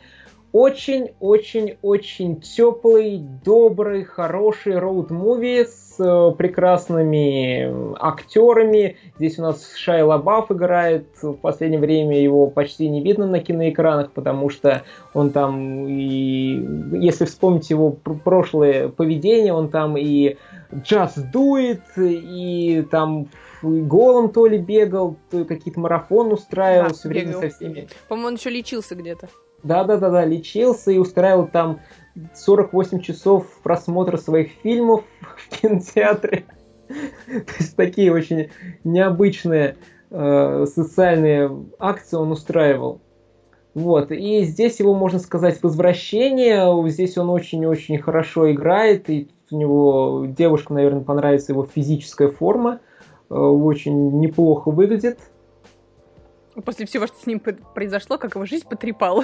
Speaker 1: очень-очень-очень теплый, добрый, хороший роуд-муви с э, прекрасными актерами. Здесь у нас Шай Лабаф играет. В последнее время его почти не видно на киноэкранах, потому что он там и... Если вспомнить его прошлое поведение, он там и джаз дует, и там голым то ли бегал, то какие-то марафон устраивал да, все время со всеми.
Speaker 2: По-моему, он еще лечился где-то.
Speaker 1: Да-да-да-да, лечился и устраивал там 48 часов просмотра своих фильмов (laughs) в кинотеатре. То есть такие очень необычные э, социальные акции он устраивал. Вот, и здесь его, можно сказать, возвращение. Здесь он очень-очень хорошо играет, и у него девушка, наверное, понравится его физическая форма. Э, очень неплохо выглядит.
Speaker 2: После всего, что с ним произошло, как его жизнь потрепала.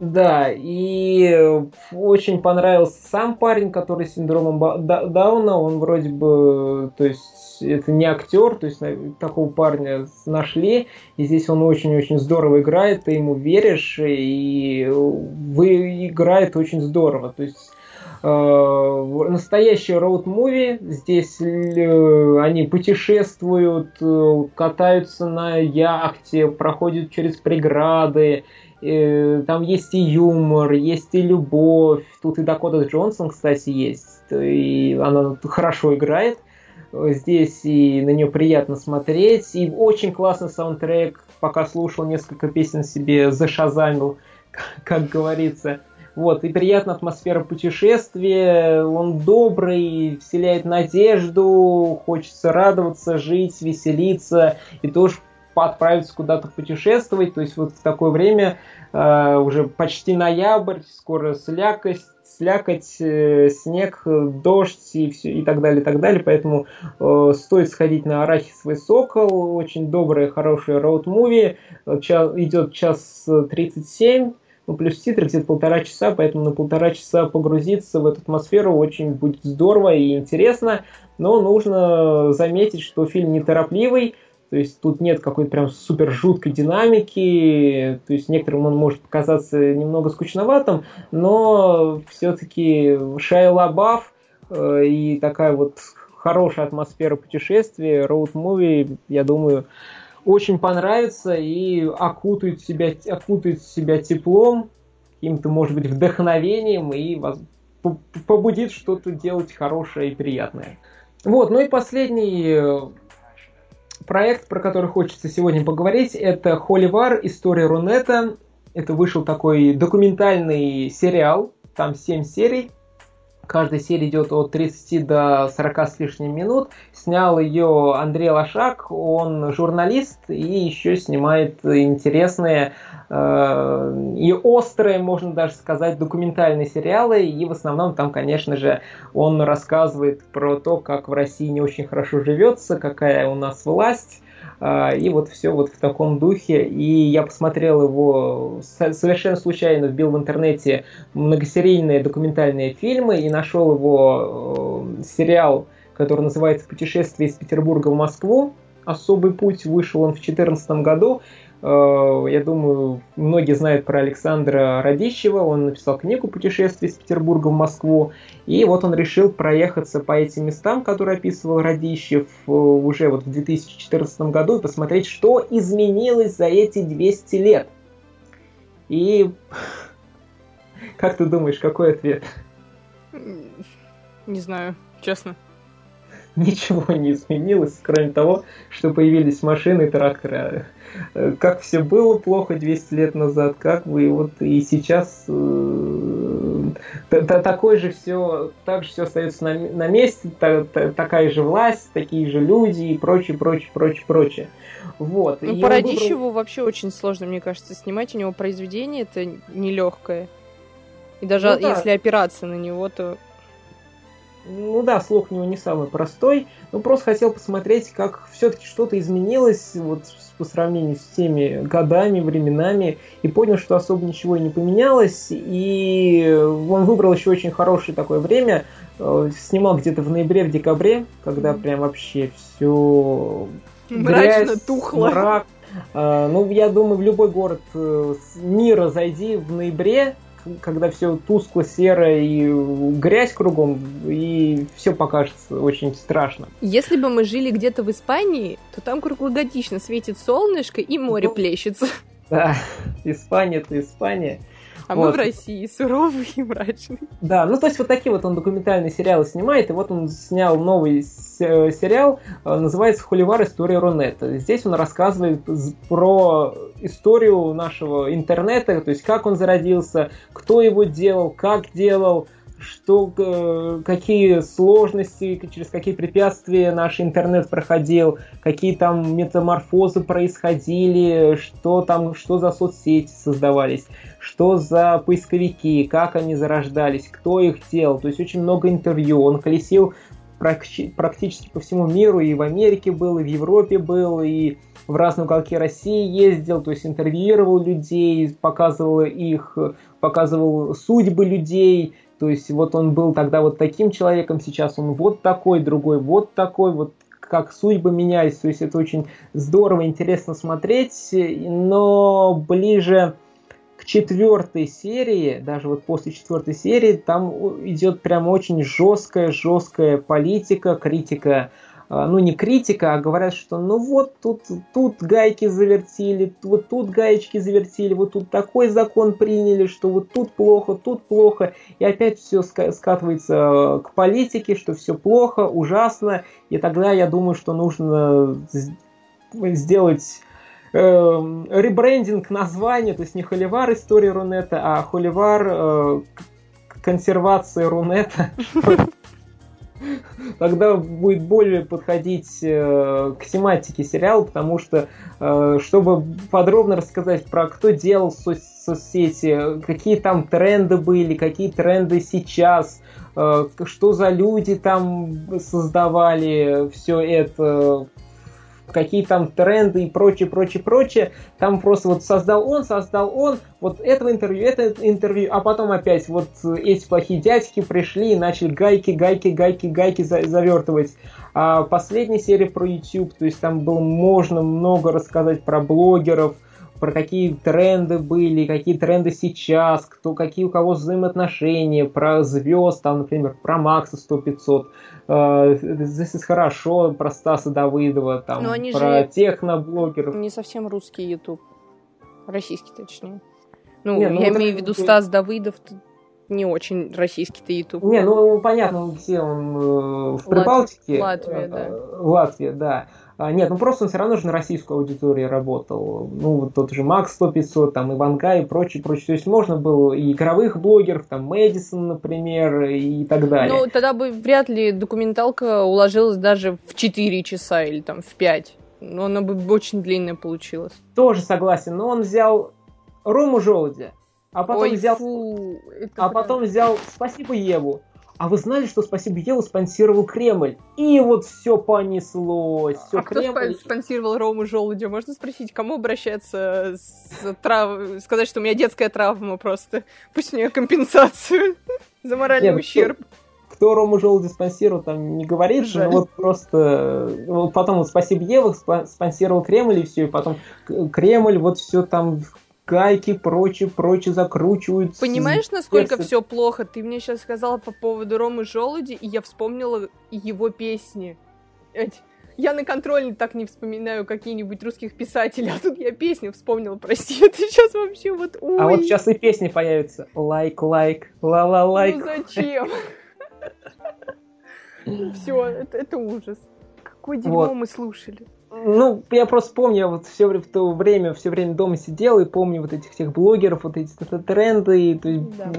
Speaker 1: Да, и очень понравился сам парень, который с синдромом Дауна. Он вроде бы, то есть, это не актер, то есть такого парня нашли, и здесь он очень-очень здорово играет, ты ему веришь, и вы играет очень здорово. То есть Э, настоящий роуд-муви. Здесь э, они путешествуют, э, катаются на яхте, проходят через преграды. Там есть и юмор, есть и любовь. Тут и Дакота Джонсон, кстати, есть. И она хорошо играет. Здесь и на нее приятно смотреть. И очень классный саундтрек. Пока слушал несколько песен себе, зашазамил, (laughs) как говорится. Вот, и приятная атмосфера путешествия, он добрый, вселяет надежду, хочется радоваться, жить, веселиться и тоже отправиться куда-то путешествовать. То есть вот в такое время э, уже почти ноябрь, скоро слякость, слякоть, э, снег, дождь и, все, и так далее, и так далее. Поэтому э, стоит сходить на Арахисовый Сокол. Очень доброе, хорошее роуд-муви. Идет час 37 ну, плюс титры где-то полтора часа, поэтому на полтора часа погрузиться в эту атмосферу очень будет здорово и интересно, но нужно заметить, что фильм неторопливый, то есть тут нет какой-то прям супер жуткой динамики, то есть некоторым он может показаться немного скучноватым, но все-таки Шайа Лабаф э, и такая вот хорошая атмосфера путешествия, роуд-муви, я думаю, очень понравится и окутает себя, окутает себя теплом, каким-то, может быть, вдохновением и вас, побудит что-то делать хорошее и приятное. Вот, ну и последний э, проект, про который хочется сегодня поговорить, это Холивар. История Рунета. Это вышел такой документальный сериал, там 7 серий. Каждая серия идет от 30 до 40 с лишним минут. Снял ее Андрей Лошак, он журналист и еще снимает интересные э, и острые, можно даже сказать, документальные сериалы. И в основном там, конечно же, он рассказывает про то, как в России не очень хорошо живется, какая у нас власть, и вот все вот в таком духе. И я посмотрел его совершенно случайно, вбил в интернете многосерийные документальные фильмы и нашел его э, сериал, который называется «Путешествие из Петербурга в Москву». «Особый путь» вышел он в 2014 году. Э, я думаю, многие знают про Александра Радищева. Он написал книгу «Путешествие из Петербурга в Москву». И вот он решил проехаться по этим местам, которые описывал Радищев э, уже вот в 2014 году, и посмотреть, что изменилось за эти 200 лет. И как ты думаешь, какой ответ?
Speaker 2: Не знаю, честно.
Speaker 1: Ничего не изменилось, кроме того, что появились машины и тракторы. Как все было плохо 200 лет назад, как вы вот и сейчас э, такой же все, так же все остается на, на месте, та, та, такая же власть, такие же люди и прочее, прочее, прочее, прочее. Вот.
Speaker 2: Ну, по Радищеву выбрал... вообще очень сложно, мне кажется, снимать. У него произведение это нелегкое. И даже ну, да. если опираться на него, то
Speaker 1: ну да, слух у него не самый простой, но просто хотел посмотреть, как все-таки что-то изменилось вот по сравнению с теми годами, временами, и понял, что особо ничего и не поменялось, и он выбрал еще очень хорошее такое время, э, снимал где-то в ноябре, в декабре, когда прям вообще все
Speaker 2: мрачно грязь, тухло.
Speaker 1: Мрак. Э, ну, я думаю, в любой город э, мира зайди в ноябре, когда все тускло, серо и грязь кругом, и все покажется очень страшно.
Speaker 2: Если бы мы жили где-то в Испании, то там круглогодично светит солнышко и море ну, плещется.
Speaker 1: Да, (laughs) Испания это Испания.
Speaker 2: А вот. мы в России суровый и мрачный.
Speaker 1: Да, ну то есть вот такие вот он документальные сериалы снимает, и вот он снял новый сериал, э, называется «Холивар. История Рунета». Здесь он рассказывает про историю нашего интернета, то есть как он зародился, кто его делал, как делал, что, э, какие сложности, через какие препятствия наш интернет проходил, какие там метаморфозы происходили, что там, что за соцсети создавались, что за поисковики, как они зарождались, кто их делал. То есть очень много интервью. Он колесил практически по всему миру, и в Америке был, и в Европе был, и в разные уголки России ездил, то есть интервьюировал людей, показывал их, показывал судьбы людей, то есть вот он был тогда вот таким человеком, сейчас он вот такой, другой вот такой, вот как судьбы менялись. То есть это очень здорово, интересно смотреть, но ближе четвертой серии, даже вот после четвертой серии, там идет прям очень жесткая, жесткая политика, критика а, ну не критика, а говорят, что ну вот тут, тут гайки завертили, вот тут гаечки завертили, вот тут такой закон приняли, что вот тут плохо, тут плохо, и опять все скатывается э, к политике, что все плохо, ужасно, и тогда я думаю, что нужно сделать э, ребрендинг названия, то есть не Холивар история Рунета, а Холивар э, консервация Рунета. (laughs) тогда будет более подходить э, к тематике сериала, потому что, э, чтобы подробно рассказать про кто делал со соцсети, какие там тренды были, какие тренды сейчас, э, что за люди там создавали все это, какие там тренды и прочее, прочее, прочее. Там просто вот создал он, создал он, вот этого интервью, это интервью, а потом опять вот эти плохие дядьки пришли и начали гайки, гайки, гайки, гайки завертывать. А последняя серия про YouTube, то есть там было можно много рассказать про блогеров, про какие тренды были, какие тренды сейчас, кто, какие у кого взаимоотношения, про звезд, там, например, про Макса 100-500, э, здесь хорошо, про Стаса Давыдова, там, Но они про же техноблогеров.
Speaker 2: Не совсем русский YouTube, российский точнее. Ну, не, ну я имею в виду Стас Давыдов, не очень российский-то YouTube.
Speaker 1: Не, ну понятно, где он э, в Прибалтике.
Speaker 2: Латвия, да.
Speaker 1: Латвия, да. А, нет, ну просто он все равно же на российскую аудиторию работал. Ну, вот тот же Макс 100 500, там Иванка и прочее, прочее. То есть можно было и игровых блогеров, там Мэдисон, например, и так далее.
Speaker 2: Ну, тогда бы вряд ли документалка уложилась даже в 4 часа или там в 5. Но она бы очень длинная получилась.
Speaker 1: Тоже согласен, но он взял Рому Желудя, а потом
Speaker 2: Ой,
Speaker 1: взял...
Speaker 2: Фу,
Speaker 1: а прям... потом взял Спасибо Еву, а вы знали, что «Спасибо, Еву» спонсировал Кремль? И вот все понеслось. Все
Speaker 2: а Кремль... кто спонсировал Рому Желудя? Можно спросить, кому обращаться с трав... сказать, что у меня детская травма просто. Пусть мне компенсацию (laughs) за моральный Нет, ущерб.
Speaker 1: Кто, кто Рому Желудя спонсировал, там не говорится, но вот просто... Вот потом вот «Спасибо, Ева» спонсировал Кремль, и все, и потом Кремль вот все там гайки, прочее, прочее закручивают.
Speaker 2: Понимаешь, насколько все плохо? Ты мне сейчас сказала по поводу Ромы Желуди, и я вспомнила его песни. Я на контрольной так не вспоминаю какие-нибудь русских писателей, (laughs) а тут я песню вспомнила, прости, (laughs) это сейчас вообще вот... Ой.
Speaker 1: А вот сейчас и песни появятся. Лайк, лайк, ла-ла, лайк.
Speaker 2: Ну зачем? (laughs) Все, это ужас. Какое дерьмо мы слушали.
Speaker 1: Ну, я просто помню, я вот все в то время, все время дома сидел и помню вот этих всех блогеров, вот эти тренды, то есть да.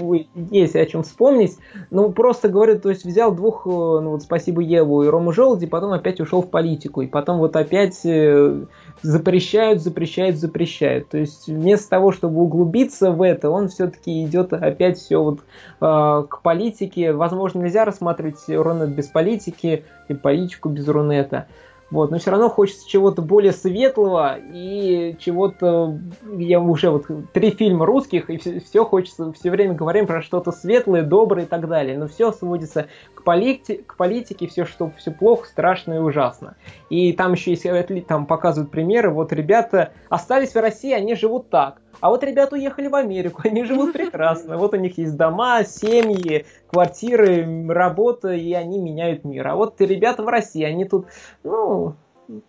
Speaker 1: есть о чем вспомнить. Ну, просто говорю, то есть взял двух, э, ну вот спасибо Еву и Рому Желуди, потом опять ушел в политику, и потом вот опять э, запрещают, запрещают, запрещают. То есть вместо того, чтобы углубиться в это, он все-таки идет опять все вот э, к политике. Возможно, нельзя рассматривать Рунет без политики и политику без Рунета. Вот, но все равно хочется чего-то более светлого и чего-то, я уже вот три фильма русских, и все, все хочется, все время говорим про что-то светлое, доброе и так далее, но все сводится к, полити, к политике, все, что все плохо, страшно и ужасно. И там еще есть, там показывают примеры, вот ребята остались в России, они живут так, а вот ребята уехали в Америку, (laughs) они живут прекрасно. Вот у них есть дома, семьи, квартиры, работа, и они меняют мир. А вот ребята в России, они тут, ну,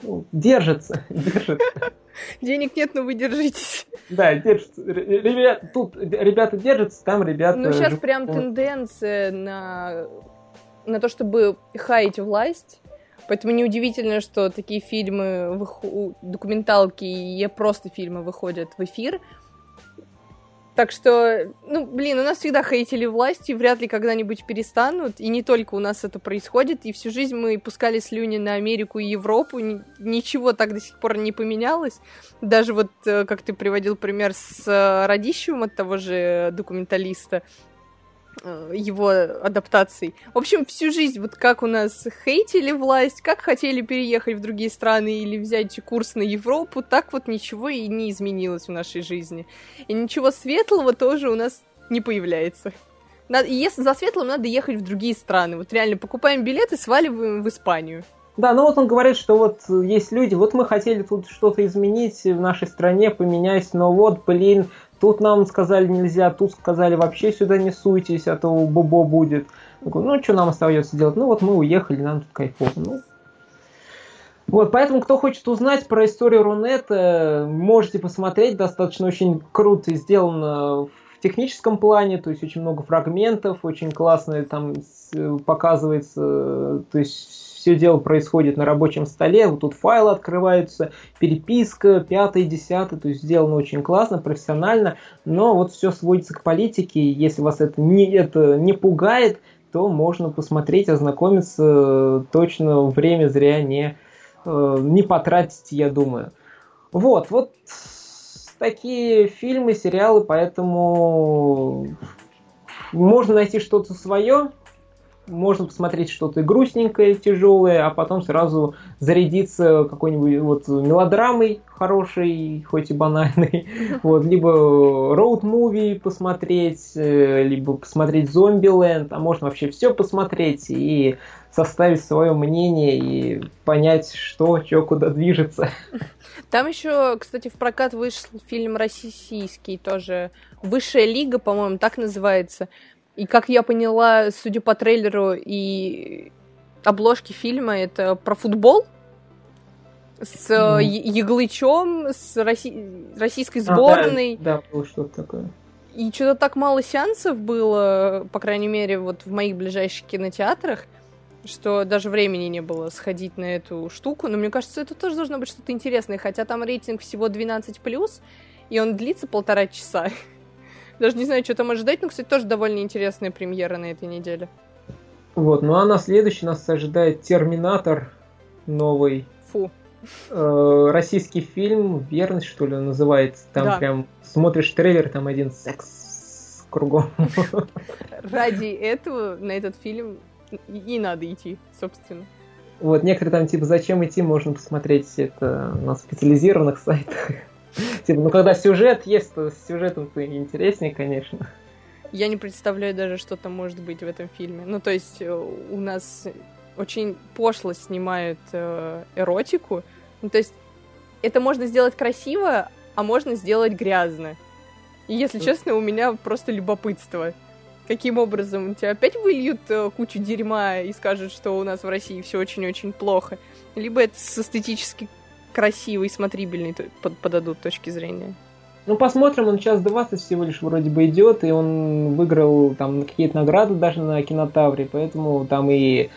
Speaker 1: ну держатся, (laughs) держатся.
Speaker 2: Денег нет, но вы держитесь.
Speaker 1: Да, держатся. Ребят, тут ребята держатся, там ребята...
Speaker 2: Ну, сейчас прям тенденция на, на то, чтобы хаять власть. Поэтому неудивительно, что такие фильмы, документалки и просто фильмы выходят в эфир, так что, ну, блин, у нас всегда хейтили власти, вряд ли когда-нибудь перестанут, и не только у нас это происходит, и всю жизнь мы пускали слюни на Америку и Европу, ничего так до сих пор не поменялось. Даже вот, э, как ты приводил пример с э, Радищевым от того же документалиста, его адаптаций. В общем, всю жизнь вот как у нас хейтили власть, как хотели переехать в другие страны или взять курс на Европу, так вот ничего и не изменилось в нашей жизни. И ничего светлого тоже у нас не появляется. Надо, если за светлым надо ехать в другие страны. Вот реально покупаем билеты, сваливаем в Испанию.
Speaker 1: Да, ну вот он говорит, что вот есть люди, вот мы хотели тут что-то изменить в нашей стране, поменять, но вот, блин, Тут нам сказали нельзя, тут сказали вообще сюда не суйтесь, а то бобо будет. ну, что нам остается делать? Ну, вот мы уехали, нам тут кайфово. Ну, вот, поэтому, кто хочет узнать про историю Рунета, можете посмотреть, достаточно очень круто сделано в техническом плане, то есть очень много фрагментов, очень классно там показывается, то есть все дело происходит на рабочем столе, вот тут файлы открываются, переписка, пятый, десятый, то есть сделано очень классно, профессионально, но вот все сводится к политике, если вас это не, это не пугает, то можно посмотреть, ознакомиться, точно время зря не, э, не потратить, я думаю. Вот, вот такие фильмы, сериалы, поэтому можно найти что-то свое, можно посмотреть что-то грустненькое, тяжелое, а потом сразу зарядиться какой-нибудь вот мелодрамой хорошей, хоть и банальной, (laughs) вот, либо роуд-муви посмотреть, э, либо посмотреть Зомбиленд, а можно вообще все посмотреть и составить свое мнение и понять, что, что, куда движется. (laughs)
Speaker 2: Там еще, кстати, в прокат вышел фильм российский тоже «Высшая лига», по-моему, так называется. И как я поняла, судя по трейлеру и обложке фильма, это про футбол с mm. Яглычом, с Росси... российской сборной.
Speaker 1: А, да, да, было что-то такое.
Speaker 2: И что-то так мало сеансов было, по крайней мере, вот в моих ближайших кинотеатрах, что даже времени не было сходить на эту штуку. Но мне кажется, это тоже должно быть что-то интересное, хотя там рейтинг всего 12+, и он длится полтора часа. Даже не знаю, что там ожидать, но, кстати, тоже довольно интересная премьера на этой неделе.
Speaker 1: Вот, ну а на следующий нас ожидает Терминатор новый.
Speaker 2: Фу.
Speaker 1: Э, российский фильм, верность, что ли, называется. Там да. прям смотришь трейлер, там один секс кругом.
Speaker 2: Ради этого на этот фильм и надо идти, собственно.
Speaker 1: Вот, некоторые там, типа, зачем идти, можно посмотреть это на специализированных сайтах. Типа, ну когда сюжет есть, то с сюжетом-то интереснее, конечно.
Speaker 2: Я не представляю даже, что там может быть в этом фильме. Ну, то есть э, у нас очень пошло снимают э, эротику. Ну, то есть это можно сделать красиво, а можно сделать грязно. И, если честно, у меня просто любопытство. Каким образом? Тебя опять выльют э, кучу дерьма и скажут, что у нас в России все очень-очень плохо. Либо это с эстетически красивый, смотрибельный подадут точки зрения.
Speaker 1: Ну, посмотрим, он час 20 всего лишь вроде бы идет, и он выиграл там какие-то награды даже на кинотавре, поэтому там и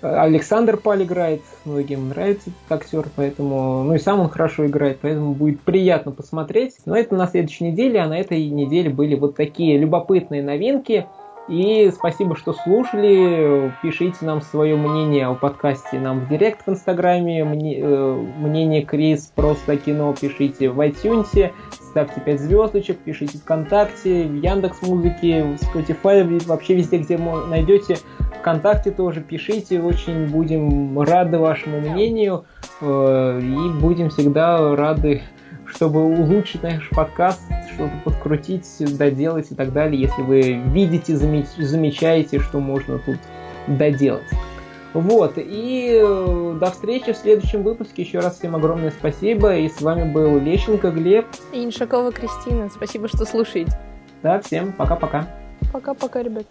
Speaker 1: Александр Паль играет, многим нравится этот актер, поэтому, ну и сам он хорошо играет, поэтому будет приятно посмотреть. Но это на следующей неделе, а на этой неделе были вот такие любопытные новинки – и спасибо, что слушали. Пишите нам свое мнение о подкасте нам в директ в Инстаграме. Э, мнение Крис просто кино пишите в iTunes. Ставьте 5 звездочек, пишите ВКонтакте, в Яндекс Музыке, в Spotify, вообще везде, где найдете. ВКонтакте тоже пишите, очень будем рады вашему мнению э, и будем всегда рады чтобы улучшить наш подкаст, что-то подкрутить, доделать и так далее, если вы видите, замечаете, что можно тут доделать. Вот, и э, до встречи в следующем выпуске. Еще раз всем огромное спасибо. И с вами был Лещенко Глеб.
Speaker 2: И Иншакова Кристина. Спасибо, что слушаете.
Speaker 1: Да, всем пока-пока.
Speaker 2: Пока-пока, ребят.